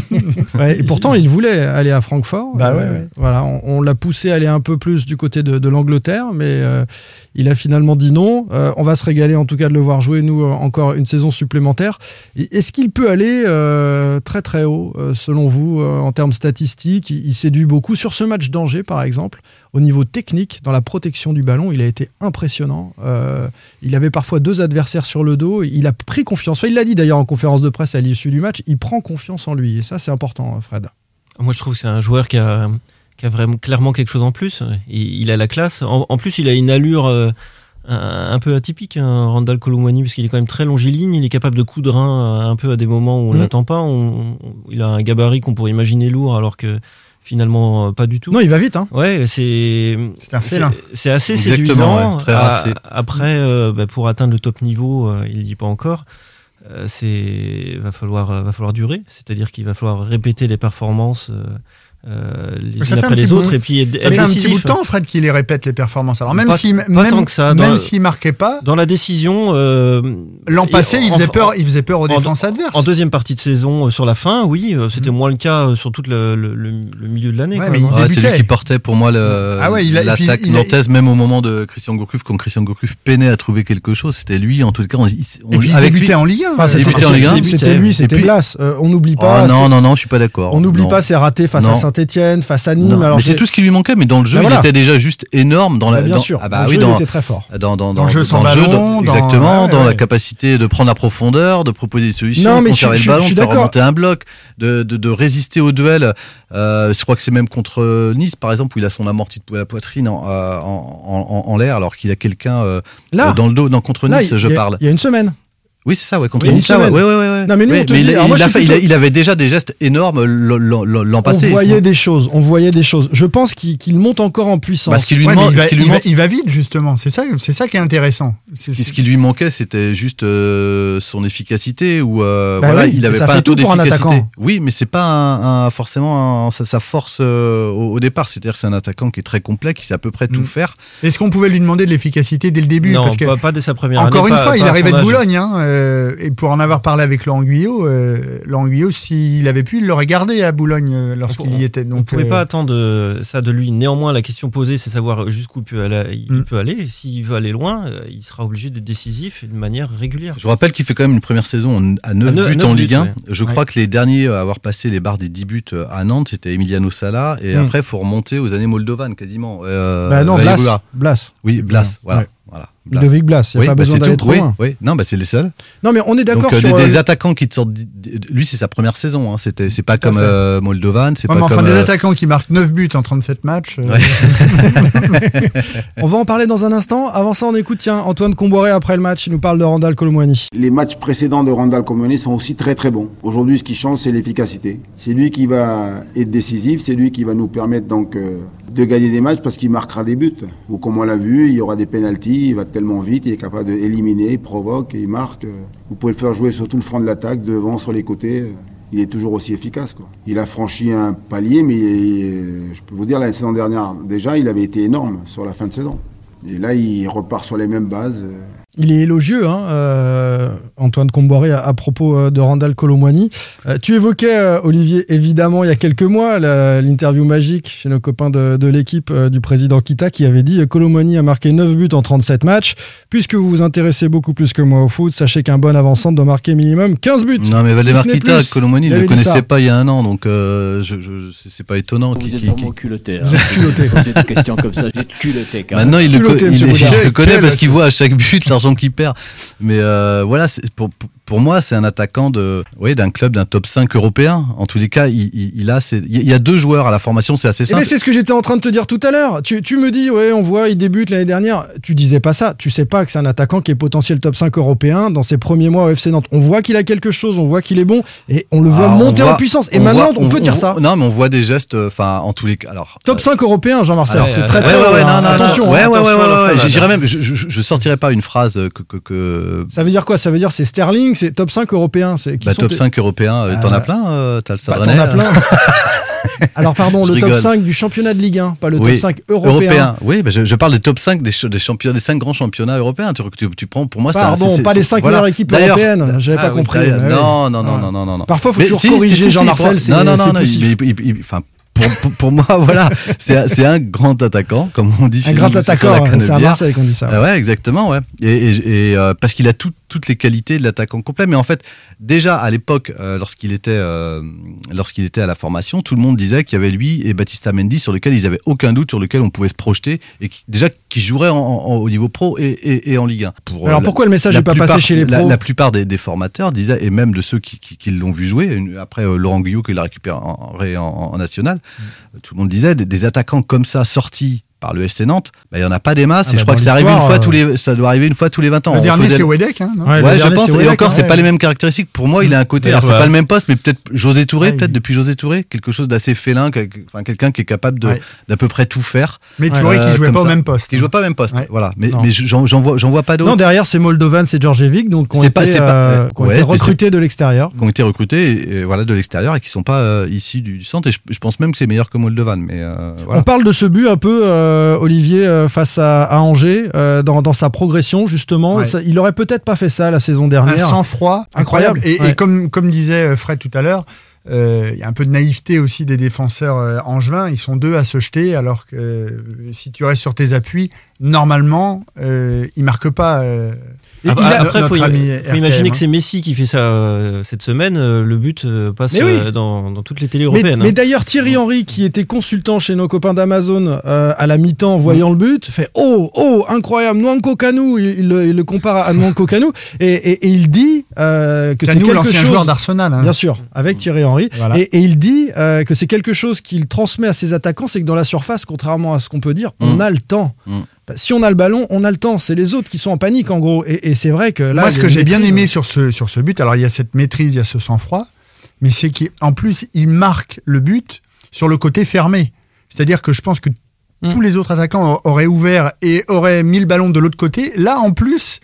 *laughs* ouais. Et pourtant, il voulait aller à Francfort. Bah ouais, Voilà, on, l'a poussé à aller un peu plus du côté de, l'Angleterre, mais euh, il a finalement dit non. on va se régaler en tout cas de le voir jouer, nous, encore une saison supplémentaire. Est-ce qu'il peut aller euh, très très haut, euh, selon vous, euh, en termes statistiques? Il, séduit beaucoup. Sur ce match d'Angers, par exemple, au niveau technique, dans la protection du ballon, il a été impressionnant. il avait parfois deux adversaires sur le dos. Il a pris confiance. il l'a dit d'ailleurs en conférence de presse à l'issue du match. Il prend confiance en lui. Et ça, c'est important, Fred. Moi, je trouve que c'est un joueur qui a, vraiment clairement quelque chose en plus. Il, a la classe. En, plus, il a une allure un, peu atypique, hein, Randall Colomwani, parce qu'il est quand même très longiligne, il est capable de coudre un peu à des moments où on ne mm. l'attend pas. il a un gabarit qu'on pourrait imaginer lourd, alors que finalement euh, pas du tout. Non, il va vite. Hein. Ouais, c'est c'est assez séduisant. très après, euh, bah, pour atteindre le top niveau, euh, il n'y est pas encore. c'est va falloir va falloir durer, c'est-à-dire qu'il va falloir répéter les performances euh, les unes après les autres et puis ça fait un petit bout de temps Fred qui les répète les performances. Alors même si même, tant que ça, même s'il marquait pas dans la décision euh, l'an passé il faisait peur il faisait peur aux défenses adverses. en deuxième partie de saison euh, sur la fin oui c'était mm. moins le cas sur tout le, le, milieu de l'année ouais, c'est lui qui portait pour moi ah l'attaque nantaise même au moment de Christian Gourcuff quand Christian Gourcuff peinait à trouver quelque chose c'était lui en tout cas on, et puis il débutait en Ligue 1 c'était lui c'était Blas. On n'oublie pas oh, non non non je suis pas d'accord. on n'oublie pas ses ratés face à Saint-Etienne, face à Nîmes. mais c'est tout ce qui lui manquait, mais dans le jeu, bah il était déjà juste énorme. Dans la, bah, bien sûr, ah bah oui, il était très fort. Dans, dans, dans, le jeu sans ballon, exactement, dans la capacité de prendre la profondeur, de proposer des solutions, de conserver le ballon, de faire remonter un bloc, de, de, de résister au duel. Euh, je crois que c'est même contre Nice, par exemple, où il a son amorti de la poitrine en, euh, en, en, l'air, alors qu'il a quelqu'un euh, dans le dos. Non, contre Nice, je parle. Il y a une semaine. Oui, c'est ça, ouais, contre Nice. Ouais, ouais, ouais, Non, mais nous, on te dit, il, alors, il, il, avait déjà des gestes énormes l'an passé. On voyait des choses, on voyait des choses. Je pense qu'il monte encore en puissance. Parce qu'il lui, il, va, lui il, va, vite, justement. C'est ça, c'est ça qui est intéressant. ce qui lui manquait, c'était juste euh, son efficacité ou euh, bah voilà, il avait pas un taux d'efficacité. Oui, mais c'est pas un, forcément sa, force euh, au, départ. C'est-à-dire, c'est un attaquant qui est très complet, qui sait à peu près tout mm. faire. Est-ce qu'on pouvait lui demander de l'efficacité dès le début? Non, parce que, pas, dès sa première Encore année. Encore une fois, il arrivait de Boulogne. Euh, et pour en avoir parlé avec Laurent Guyot, euh, Laurent Guyot, s'il avait pu, il l'aurait gardé à Boulogne euh, lorsqu'il y était. on ne Donc, pouvait euh, pas attendre ça de lui. Néanmoins, la question posée, c'est savoir jusqu'où il peut aller. Il Mm. peut aller. Et s'il veut aller loin, il sera obligé d'être décisif et de manière régulière. Je vous rappelle qu'il fait quand même une première saison à 9 À neuf- buts en Ligue 1. ouais. Je Ouais. crois que les derniers à avoir passé les barres des 10 buts à Nantes, c'était Emiliano Sala. Et Mm. après, il faut remonter aux années moldovanes quasiment. Euh, Bah non, Blas. Blas. Oui, Blas. Voilà. Ouais. voilà. Blas. Ludovic Blas. Il n'y a Oui, pas bah, besoin c'est d'aller tout. trop oui, loin. oui. Non, bah, c'est les seuls. Non, mais on est d'accord Donc, euh, sur. des, des euh, attaquants qui te sortent. Lui, c'est sa première saison. Hein. C'était, c'est pas comme euh, Moldovan. C'est ouais, pas mais enfin, comme. des euh, attaquants qui marquent 9 buts en 37 matchs. euh, Ouais. *laughs* On va en parler dans un instant. Avant ça, on écoute tiens, Antoine Comboiré après le match. Il nous parle de Randall Colomwani. Les matchs précédents de Randall Colomani sont aussi très très bons. Aujourd'hui, ce qui change, c'est l'efficacité. C'est lui qui va être décisif, c'est lui qui va nous permettre donc euh, de gagner des matchs parce qu'il marquera des buts. Ou comme on l'a vu, il y aura des pénalties, il va tellement vite, il est capable d'éliminer, il provoque, il marque. Vous pouvez le faire jouer sur tout le front de l'attaque, devant, sur les côtés. Il est toujours aussi efficace. Il a franchi un palier, mais je peux vous dire, la saison dernière, déjà, il avait été énorme sur la fin de saison. Et là, il repart sur les mêmes bases. Il est élogieux, hein, euh, Antoine Comboiré, à, à propos euh, de Randall Colomwani. Euh, tu évoquais, euh, Olivier, évidemment, il y a quelques mois, l'interview magique chez nos copains de, de l'équipe euh, du président Kita qui avait dit Colomwani a marqué 9 buts en 37 matchs. Puisque vous vous intéressez beaucoup plus que moi au foot, sachez qu'un bon avant-centre doit marquer minimum 15 buts. Non, mais Si Valdemar n'est Kita, il Il ne le connaissait pas il y a un an. Donc, euh, je, je- c'est pas étonnant. Vous qu'il- êtes qu'il- vraiment qu'il- culotté. *laughs* Vous êtes culotté. Des questions comme ça, vous êtes culotté. quand même. Maintenant, il le, il- *laughs* il Boudard. le connaît parce qu'il voit à chaque but *laughs* l'argent qu'il perd. Mais euh, voilà, c'est- pour, pour- pour moi, c'est un attaquant de, oui, d'un club, d'un top 5 européen. En tous les cas, il, il- il a, c'est- il y a deux joueurs à la formation, c'est assez Eh ben, simple. c'est ce que j'étais en train de te dire tout à l'heure. Tu, tu me dis, ouais, on voit, il débute l'année dernière. Tu disais pas ça. Tu sais pas que c'est un attaquant qui est potentiel top 5 européen dans ses premiers mois au FC Nantes. On voit qu'il a quelque chose, on voit qu'il est bon et on le voit Ah, on monter en puissance. Et on maintenant, voit- on, peut dire ça. Non, mais on voit des gestes, euh, enfin, en tous les cas. Alors, Top 5 européen, Jean-Marcel. C'est euh, très très. ouais, ouais, euh, non, non, attention. non. Ouais, ouais, ouais, attention ouais, ouais. même, je, je, je sortirais pas une phrase que, que, que- Ça veut dire quoi? Ça veut dire c'est Sterling, c'est top 5 européen. C'est qui bah, sont top tes- 5 européen, euh, t'en Euh, as plein, euh, t'as le Bah, T'en as euh, plein. *laughs* Alors pardon, Je le top rigole. 5 du championnat de Ligue 1, pas le Oui, top 5 européen. Oui, bah, je, je parle des top 5 des, des championnats, des 5 grands championnats européens. Tu, tu, tu prends, pour moi, un- Pardon, c'est- pas c'est- les 5 voilà. meilleures équipes européennes. J'avais Ah pas oui, compris. mais oui. Non, non, non, Ah. non, non, non, non. Parfois, faut Mais toujours si, corriger si, si, Jean-Marcel, Non, non, non, pour, pour, pour moi, *laughs* voilà, c'est c'est un grand attaquant, comme on dit. Un chez grand attaquant, c'est à. Marseille qu'on dit ça. Ah ouais, exactement, ouais. Et, et- et, euh, parce qu'il a tout- toutes les qualités de l'attaquant complet. Mais en fait, déjà à l'époque, euh, lorsqu'il était, euh, lorsqu'il était à la formation, tout le monde disait qu'il y avait lui et Baptista Mendy sur lesquels ils avaient aucun doute, sur lesquels on pouvait se projeter et qui, déjà qui joueraient en- en- au niveau pro et, et- et en Ligue 1. Pour, euh, Alors la- pourquoi le message n'est pas passé chez les pros La, plupart des, des formateurs disaient, et même de ceux qui, qui- qui l'ont vu jouer, après euh, Laurent Guyot qui l'a récupéré en, en, national. Tout le monde disait des, attaquants comme ça sortis par le FC Nantes, bah, il n'y en a pas des masses Ah et bah, je crois dans que ça arrive une fois euh, tous les, ça doit arriver une fois tous les 20 ans. Le On dernier, faisait- c'est Wedek. Hein, non Ouais, Ouais, je pense. Et encore, hein, c'est ouais. pas les mêmes caractéristiques. Pour moi, il a un côté. Alors, c'est pas le même poste, mais peut-être José Touré, Ouais, peut-être il- depuis José Touré, quelque chose d'assez félin, enfin, quelqu'un qui est capable de Ouais. d'à peu près tout faire. Mais Ouais, Touré qui Euh, jouait pas au même poste. Qui jouait pas au même poste. Ouais. Voilà. Mais, j'en vois, pas d'autres. Non, derrière, c'est Moldovan, c'est Djordjevic, donc qui ont été, euh, ouais, recrutés de l'extérieur. qui ont été recrutés voilà de l'extérieur et qui sont pas euh, ici du, centre et je, pense même que c'est meilleur que Moldovan euh. On parle de ce but un peu, euh, Olivier, euh, face à, à Angers, euh, dans, dans sa progression, justement. Ouais. Ça- il aurait peut-être pas fait ça la saison Un dernière. sang-froid Incroyable. incroyable. Et, Ouais. et comme, comme disait Fred tout à l'heure, il y a un peu de naïveté aussi des défenseurs angevins. Ils sont deux à se jeter, alors que si tu restes sur tes appuis, normalement, ils marquent pas. Et Ah, bah, Après, faut, ami faut imaginer hein. que c'est Messi qui fait ça euh, cette semaine. euh, le but euh, passe oui. euh, dans, dans toutes les télés Mais, européennes. mais hein. d'ailleurs, Thierry Henry, qui était consultant chez nos copains d'Amazon euh, à la mi-temps, voyant le but, fait Oh, oh, incroyable, Nwanko Kanu. Il, il le- il le compare à Nwanko Kanu. Et, et- et il dit euh, que c'est quelque l'ancien chose. joueur d'Arsenal. hein. Bien sûr, avec Thierry Henry. Voilà. Et, et il dit euh, que c'est quelque chose qu'il transmet à ses attaquants, c'est que dans la surface, contrairement à ce qu'on peut dire, on Mm. a le temps. Mm. Bah, Si on a le ballon, on a le temps. C'est les autres qui sont en panique, en gros. Et, et c'est vrai que là. Moi, ce que j'ai bien aimé sur ce, sur ce but, alors il y a cette maîtrise, il y a ce sang-froid, mais c'est qu'en plus, il marque le but sur le côté fermé. C'est-à-dire que je pense que Mm. tous les autres attaquants auraient ouvert et auraient mis le ballon de l'autre côté. Là, en plus,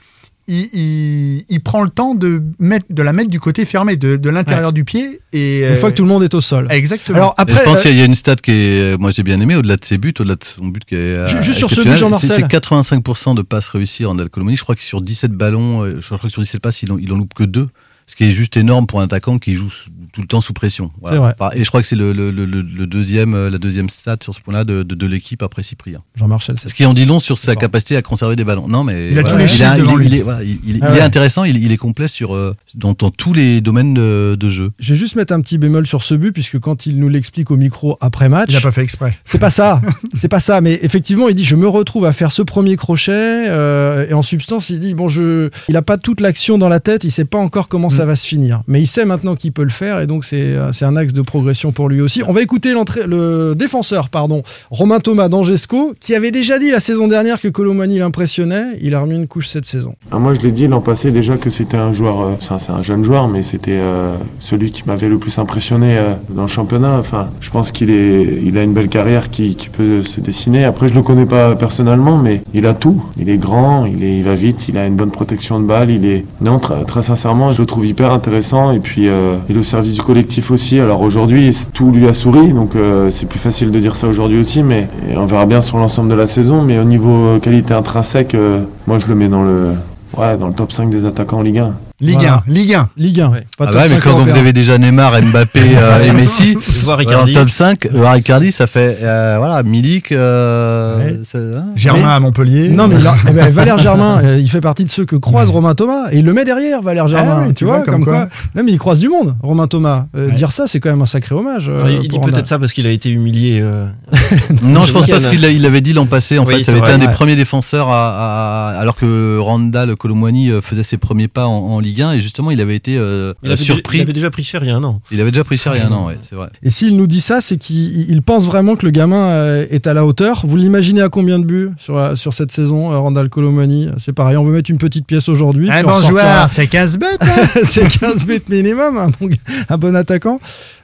il, il- il prend le temps de, mettre, de la mettre du côté fermé, de, de l'intérieur du pied. Et, Une fois que tout le monde est au sol. Exactement. Alors après, je pense euh, qu'il y a une stat qui est, moi j'ai bien aimé, au-delà de ses buts, au-delà de son but qui est. euh, Ju- juste sur ce but, Jean-Marcel. c'est- C'est 85% de passes réussies en Colomani. Je crois que sur 17 ballons, euh, je crois que sur 17 passes, il en, il en loupe que deux. Ce qui est juste énorme pour un attaquant qui joue tout le temps sous pression. C'est vrai. Par- Et je crois que c'est le, le- le- le- le deuxième, euh, la deuxième stat sur ce point-là de, de, de l'équipe après Cyprien. Jean-Marcel, c'est Ce qui en dit long sur sa capacité à conserver des ballons. Non, mais Il a tous les est- chiffres il devant est- lui. Il est, voilà, il- il- Ah il est ouais. intéressant, il, il est complet sur, euh, dans, dans tous les domaines de, de jeu. Je vais juste mettre un petit bémol sur ce but, puisque quand il nous l'explique au micro après match, Il n'a pas fait exprès. c'est pas ça, *laughs* c'est pas ça. Mais effectivement, il dit je me retrouve à faire ce premier crochet, euh, et en substance, il dit bon, je, il a pas toute l'action dans la tête, il sait pas encore comment ça va se finir, mais il sait maintenant qu'il peut le faire, et donc c'est euh, un axe de progression pour lui aussi. On va écouter le défenseur, pardon, Romain Thomas d'Angesco, qui avait déjà dit la saison dernière que Colomani l'impressionnait. Il a remis une couche cette saison. Ah, moi, je l'ai dit l'an passé déjà que c'était un joueur, euh, c'est un jeune joueur, mais c'était euh, celui qui m'avait le plus impressionné euh, dans le championnat. Enfin, je pense qu'il est, il a une belle carrière qui, qui peut se dessiner. Après, je le connais pas personnellement, mais il a tout. Il est grand, il est, il va vite, il a une bonne protection de balle. Il est, non, très, très sincèrement, je le trouve hyper intéressant. Et puis, euh, est au service du collectif aussi. Alors aujourd'hui, tout lui a souri, donc euh, c'est plus facile de dire ça aujourd'hui aussi, mais et on verra bien sur l'ensemble de la saison. Mais au niveau qualité intrinsèque, euh, moi, je le mets dans le, ouais, dans le top 5 des attaquants en Ligue 1. Ligue Voilà. 1, Ligue 1. Ligue 1. Pas Ah top mais 5 quand vous avez déjà Neymar, Mbappé euh, *laughs* et Messi, Icardi. le top 5, voir Icardi, ça fait euh, voilà, Milik, euh, Ouais. hein. Germain Mais- à Montpellier. Non, mais *laughs* eh ben, Valère Germain, euh, il fait partie de ceux que croise Romain Thomas et il le met derrière, Valère Germain. Ah oui, tu tu vois, vois, comme comme quoi. quoi. Non, mais il croise du monde, Romain Thomas. Euh, Ouais. Dire ça, c'est quand même un sacré hommage. euh, Alors, il dit peut-être ça parce qu'il a été humilié. euh, *laughs* Non, je pense pas week-end. ce qu'il il l'avait dit l'an passé. En fait, ça avait été un des ouais. premiers défenseurs alors que Randall Colomwani euh, faisait ses premiers pas en, en Ligue 1 et justement il avait été euh, il, avait surpris. il avait déjà pris cher il y a un an. Il avait déjà pris cher il y a un an, ouais, c'est vrai. Et s'il nous dit ça, c'est qu'il il pense vraiment que le gamin euh, est à la hauteur. Vous l'imaginez à combien de buts sur, la- sur cette saison, euh, Randall Colomani? C'est pareil, on veut mettre une petite pièce aujourd'hui. Un puis on bon joueur, c'est 15 bêtes. hein. *laughs* c'est 15 buts minimum, un bon, un bon attaquant.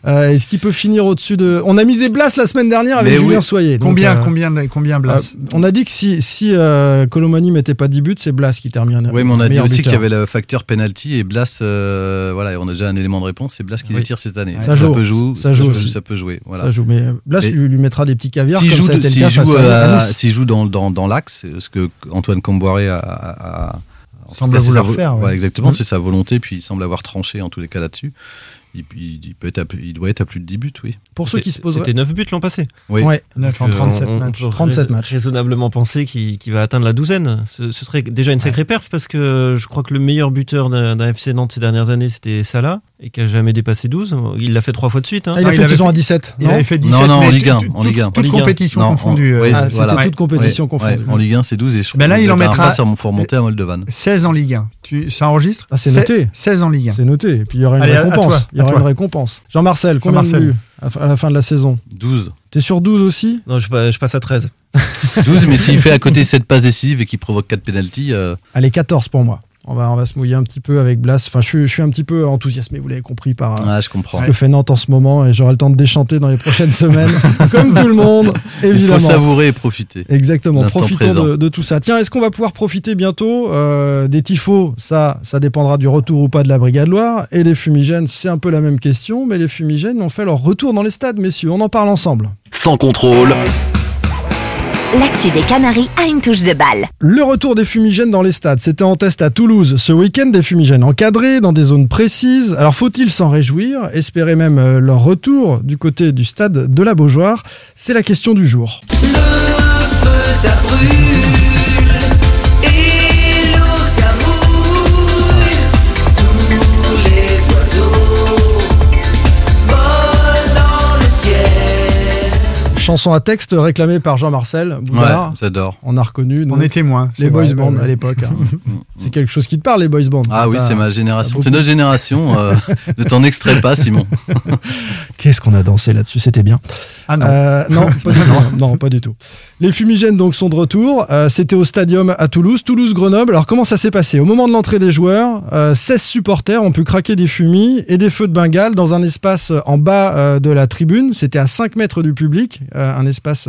Euh, Est-ce qu'il peut finir au-dessus de. On a misé Blas la semaine dernière avec Mais Julien oui. Soyer. donc, combien, euh, combien, combien Blas Euh, on a dit que si, si euh, Colomani mettait pas 10 buts, c'est Blas qui termine. Oui, mais on a dit aussi qu'il y avait le facteur penalty et Blas, euh, voilà, on a déjà un élément de réponse, c'est Blas qui Oui. les tire cette année. Ça joue. peut jouer, Ça joue ça peut jouer. Voilà. Ça joue, mais Blas Et- lui, lui mettra des petits caviars S'il comme joue, cas joue, euh, s'il joue dans, dans, dans l'axe, ce que Antoine Comboiré a, a- a- Semble vouloir faire, ouais. exactement, Mm. c'est sa volonté, puis il semble avoir tranché en tous les cas là-dessus. Il, il- il peut être à il doit être à plus de 10 buts, oui. Pour ceux qui se poseraient. C'était 9 buts l'an passé. Oui. Ouais. Neuf en Donc, euh, 37 on- on matchs. peut 37 rais- matchs. Raisonnablement penser qu'il va atteindre la douzaine. Ce, ce serait déjà une sacrée perf parce que je crois que le meilleur buteur d'un FC Nantes ces dernières années c'était Salah et qui a jamais dépassé 12. Il l'a fait trois fois de suite. hein. Ah, il a fait une saison fait- à 17. Il avait fait 17 Non, non, en Ligue 1, tout- en Ligue 1. Toute En Ligue 1. compétition confondue. oui, euh, Ah, c'était voilà. toute compétition Ouais, confondue. ouais, en Ligue 1, c'est 12 et je Ben là, il en mettra- Ça faut remonter à Moldovan. 16 en Ligue 1. Tu, ça enregistre Ah, c'est noté. 16 en Ligue 1. C'est noté. Et puis il y aura une Allez, récompense. toi, il y aura toi. une récompense. Jean-Marcel, combien de Jean-Marcel. buts à la fin de la saison? 12. T'es sur 12 aussi? Non, je, je passe à 13. 12, *laughs* mais s'il fait à côté 7 passes décisives et qu'il provoque 4 pénalties, euh, Allez, 14 pour moi. On va, on va se mouiller un petit peu avec Blas. Enfin, je, suis- je suis un petit peu enthousiasmé, vous l'avez compris, par euh, ah, je comprends. ce que fait Nantes en ce moment. Et j'aurai le temps de déchanter dans les prochaines *laughs* semaines, comme tout le monde, Il évidemment. faut savourer et profiter. Exactement, profitons de, de tout ça. Tiens, est-ce qu'on va pouvoir profiter bientôt euh, des tifos? Ça, ça dépendra du retour ou pas de la Brigade Loire. Et les fumigènes, c'est un peu la même question, mais les fumigènes ont fait leur retour dans les stades, messieurs. On en parle ensemble. Sans contrôle, L'actu des Canaries a une touche de balle. Le retour des fumigènes dans les stades, c'était en test à Toulouse ce week-end, des fumigènes encadrés dans des zones précises. Alors faut-il s'en réjouir, espérer même euh, leur retour du côté du stade de la Beaujoire? C'est la question du jour. Chanson à texte réclamée par Jean-Marcel Boudard. Ouais, j'adore. On a reconnu donc, On est témoins. les boys vrai, ouais. à l'époque. hein. *laughs* C'est quelque chose qui te parle, les boys bands. Ah oui, c'est ma génération. C'est notre génération. euh, *laughs* ne t'en extrais pas, Simon. Qu'est-ce qu'on a dansé là-dessus, c'était bien. Ah non. Euh, non, pas du *laughs* tout. non, pas du tout. Les fumigènes donc sont de retour. Euh, C'était au stadium à Toulouse, Toulouse-Grenoble. Alors comment ça s'est passé? Au moment de l'entrée des joueurs, euh, 16 supporters ont pu craquer des fumis et des feux de Bengale dans un espace en bas euh, de la tribune. C'était à 5 mètres du public, euh, un espace,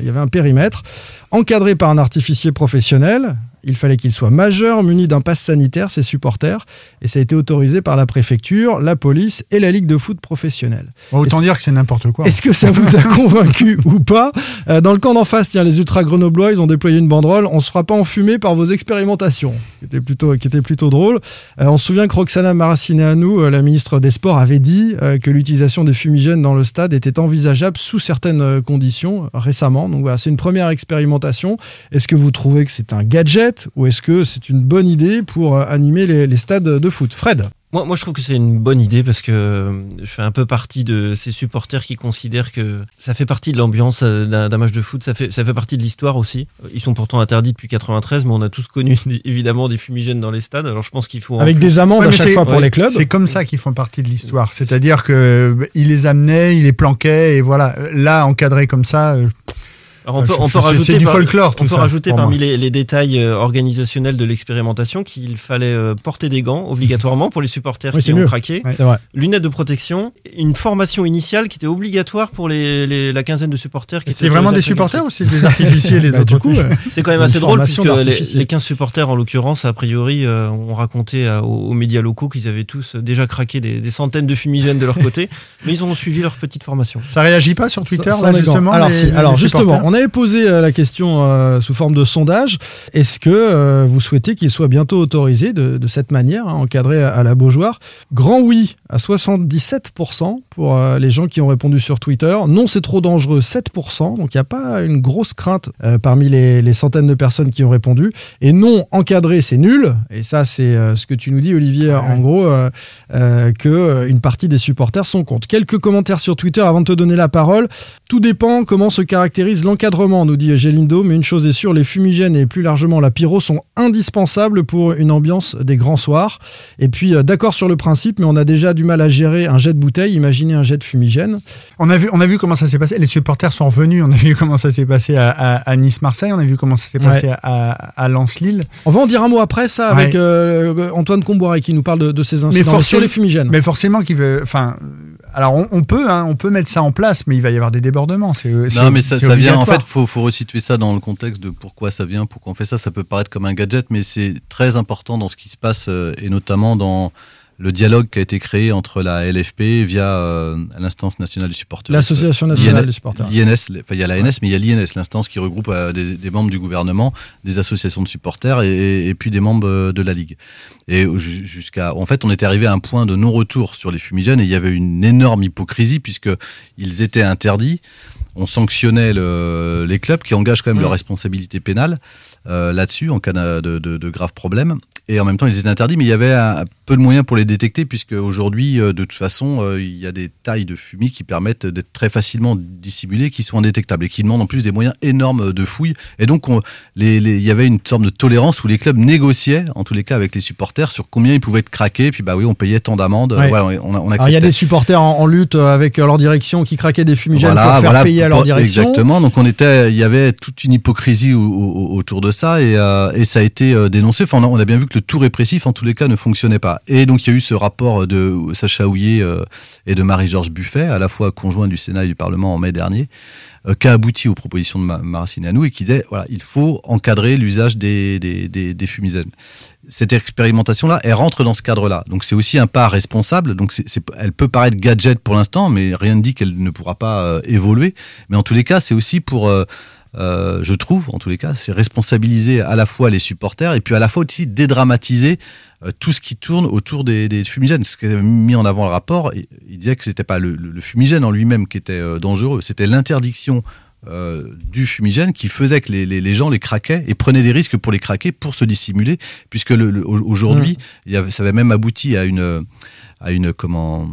il y avait un périmètre, encadré par un artificier professionnel. Il fallait qu'ils soient majeurs, munis d'un pass sanitaire, ces supporters. Et ça a été autorisé par la préfecture, la police et la Ligue de foot professionnelle. autant dire que c'est n'importe quoi. Est-ce que ça vous a *laughs* convaincu ou pas Euh, Dans le camp d'en face, tiens, les ultra grenoblois, ils ont déployé une banderole. On se fera pas enfumer par vos expérimentations, qui était plutôt, qui était plutôt drôle. Euh, on se souvient que Roxana Maracineanu, euh, la ministre des Sports, avait dit euh, que l'utilisation des fumigènes dans le stade était envisageable sous certaines conditions récemment. Donc voilà, c'est une première expérimentation. Est-ce que vous trouvez que c'est un gadget ou est-ce que c'est une bonne idée pour euh, animer les, les stades de foot? Fred? Moi, moi, je trouve que c'est une bonne idée parce que euh, je fais un peu partie de ces supporters qui considèrent que ça fait partie de l'ambiance euh, d'un match de foot, ça fait, ça fait partie de l'histoire aussi. Ils sont pourtant interdits depuis 93, mais on a tous connu *laughs* évidemment des fumigènes dans les stades. Alors je pense qu'il faut. Avec plus- des amendes Ouais, à chaque fois pour ouais, les clubs. C'est comme ça qu'ils font partie de l'histoire. C'est-à-dire que il les amenait, il les planquait, et voilà. Là, encadré comme ça. euh, Alors on peut, on rajouter c'est du par- folklore, tout on peut ça, rajouter parmi les, les détails euh, organisationnels de l'expérimentation qu'il fallait euh, porter des gants obligatoirement pour les supporters Oui, qui c'est ont mieux. craqué, Ouais, c'est vrai. lunettes de protection, une formation initiale qui était obligatoire pour les, les- la quinzaine de supporters. qui C'est étaient vraiment des supporters ou c'est des artificiers les *laughs* Bah, autres du coup, aussi ouais. C'est quand même assez drôle puisque les, les 15 supporters, en l'occurrence, a priori, euh, ont raconté à- aux, aux médias locaux qu'ils avaient tous déjà craqué des, des centaines de fumigènes de leur côté, *laughs* mais ils ont suivi leur petite formation. Ça réagit pas sur Twitter, Sans- là, sans justement Alors, les- si, les alors justement, supporters on avait posé euh, la question euh, sous forme de sondage. Est-ce que euh, vous souhaitez qu'il soit bientôt autorisé de, de cette manière, hein, encadré à, à la Beaujoire? Grand oui à 77% pour euh, les gens qui ont répondu sur Twitter. Non, c'est trop dangereux, 7%. Donc il n'y a pas une grosse crainte parmi les, les centaines de personnes qui ont répondu. Et non, encadré, c'est nul. Et ça, c'est ce que tu nous dis, Olivier, en gros, que une partie des supporters sont contre. Quelques commentaires sur Twitter avant de te donner la parole. Tout dépend comment se caractérise l'encadrement, nous dit Gélindo, mais une chose est sûre, les fumigènes et plus largement la pyro sont indispensables pour une ambiance des grands soirs. Et puis, euh, d'accord sur le principe, mais on a déjà du mal à gérer un jet de bouteille, imaginez un jet de fumigène. On a vu, on a vu comment ça s'est passé. Les supporters sont revenus. On a vu comment ça s'est passé à, à- à Nice-Marseille. On a vu comment ça s'est passé à, à Lens-Lille. On va en dire un mot après ça avec euh, Antoine Comboiré qui nous parle de, de ces incidents Mais sur les fumigènes. Mais forcément qu'il veut. Enfin, alors on, on peut, hein, on peut mettre ça en place, mais il va y avoir des débordements. C'est, Non, mais ça, vient, en fait, faut, faut resituer ça dans le contexte de pourquoi ça vient, pourquoi on fait ça. Ça peut paraître comme un gadget, mais c'est très important dans ce qui se passe, euh, et notamment dans le dialogue qui a été créé entre la LFP via euh, l'instance nationale des supporters. L'association nationale des supporters. L'INS, enfin, il y a la NS, mais il y a l'INS, l'instance qui regroupe euh, des, des membres du gouvernement, des associations de supporters et, et puis des membres euh, de la Ligue. Et ju- jusqu'à, en fait, on était arrivé à un point de non-retour sur les fumigènes et il y avait une énorme hypocrisie puisque ils étaient interdits. On sanctionnait le- les clubs qui engagent quand même leur responsabilité pénale euh, là-dessus en cas de, de- de graves problèmes. Et en même temps, ils étaient interdits, mais il y avait un peu de moyens pour les détecter, puisque aujourd'hui, euh, de toute façon, euh, il y a des tailles de fumée qui permettent d'être très facilement dissimulées, qui sont indétectables et qui demandent en plus des moyens énormes de fouilles. Et donc, on- les- les- il y avait une sorte de tolérance où les clubs négociaient, en tous les cas, avec les supporters sur combien ils pouvaient être craqués. Puis, bah oui, on payait tant d'amendes. Ouais. Voilà, on, il y a des supporters en, en lutte euh, avec leur direction qui craquaient des fumigènes pour faire payer à leur direction. Exactement. Donc on était, il y avait toute une hypocrisie au- au- autour de ça et, euh, et ça a été dénoncé. Enfin, on a, on a bien vu que le tout répressif, en tous les cas, ne fonctionnait pas. Et donc il y a eu ce rapport de Sacha Houillet euh, et de Marie-Georges Buffet, à la fois conjoint du Sénat et du Parlement en mai dernier, euh, qui a abouti aux propositions de Ma- Maracineanu et qui disait voilà, il faut encadrer l'usage des, des. Cette expérimentation-là, elle rentre dans ce cadre-là. Donc c'est aussi un pas responsable. Donc elle peut paraître gadget pour l'instant, mais rien ne dit qu'elle ne pourra pas euh, évoluer. Mais en tous les cas, c'est aussi pour, euh, je trouve, en tous les cas, c'est responsabiliser à la fois les supporters et puis à la fois aussi dédramatiser euh, tout ce qui tourne autour des, des fumigènes. Ce qu'avait mis en avant le rapport, il, disait que c'était pas le, fumigène en lui-même qui était euh, dangereux, c'était l'interdiction euh, du fumigène qui faisait que les, les- les gens les craquaient et prenaient des risques pour les craquer, pour se dissimuler, puisque le- le- au- aujourd'hui, avait- ça avait même abouti à une à une comment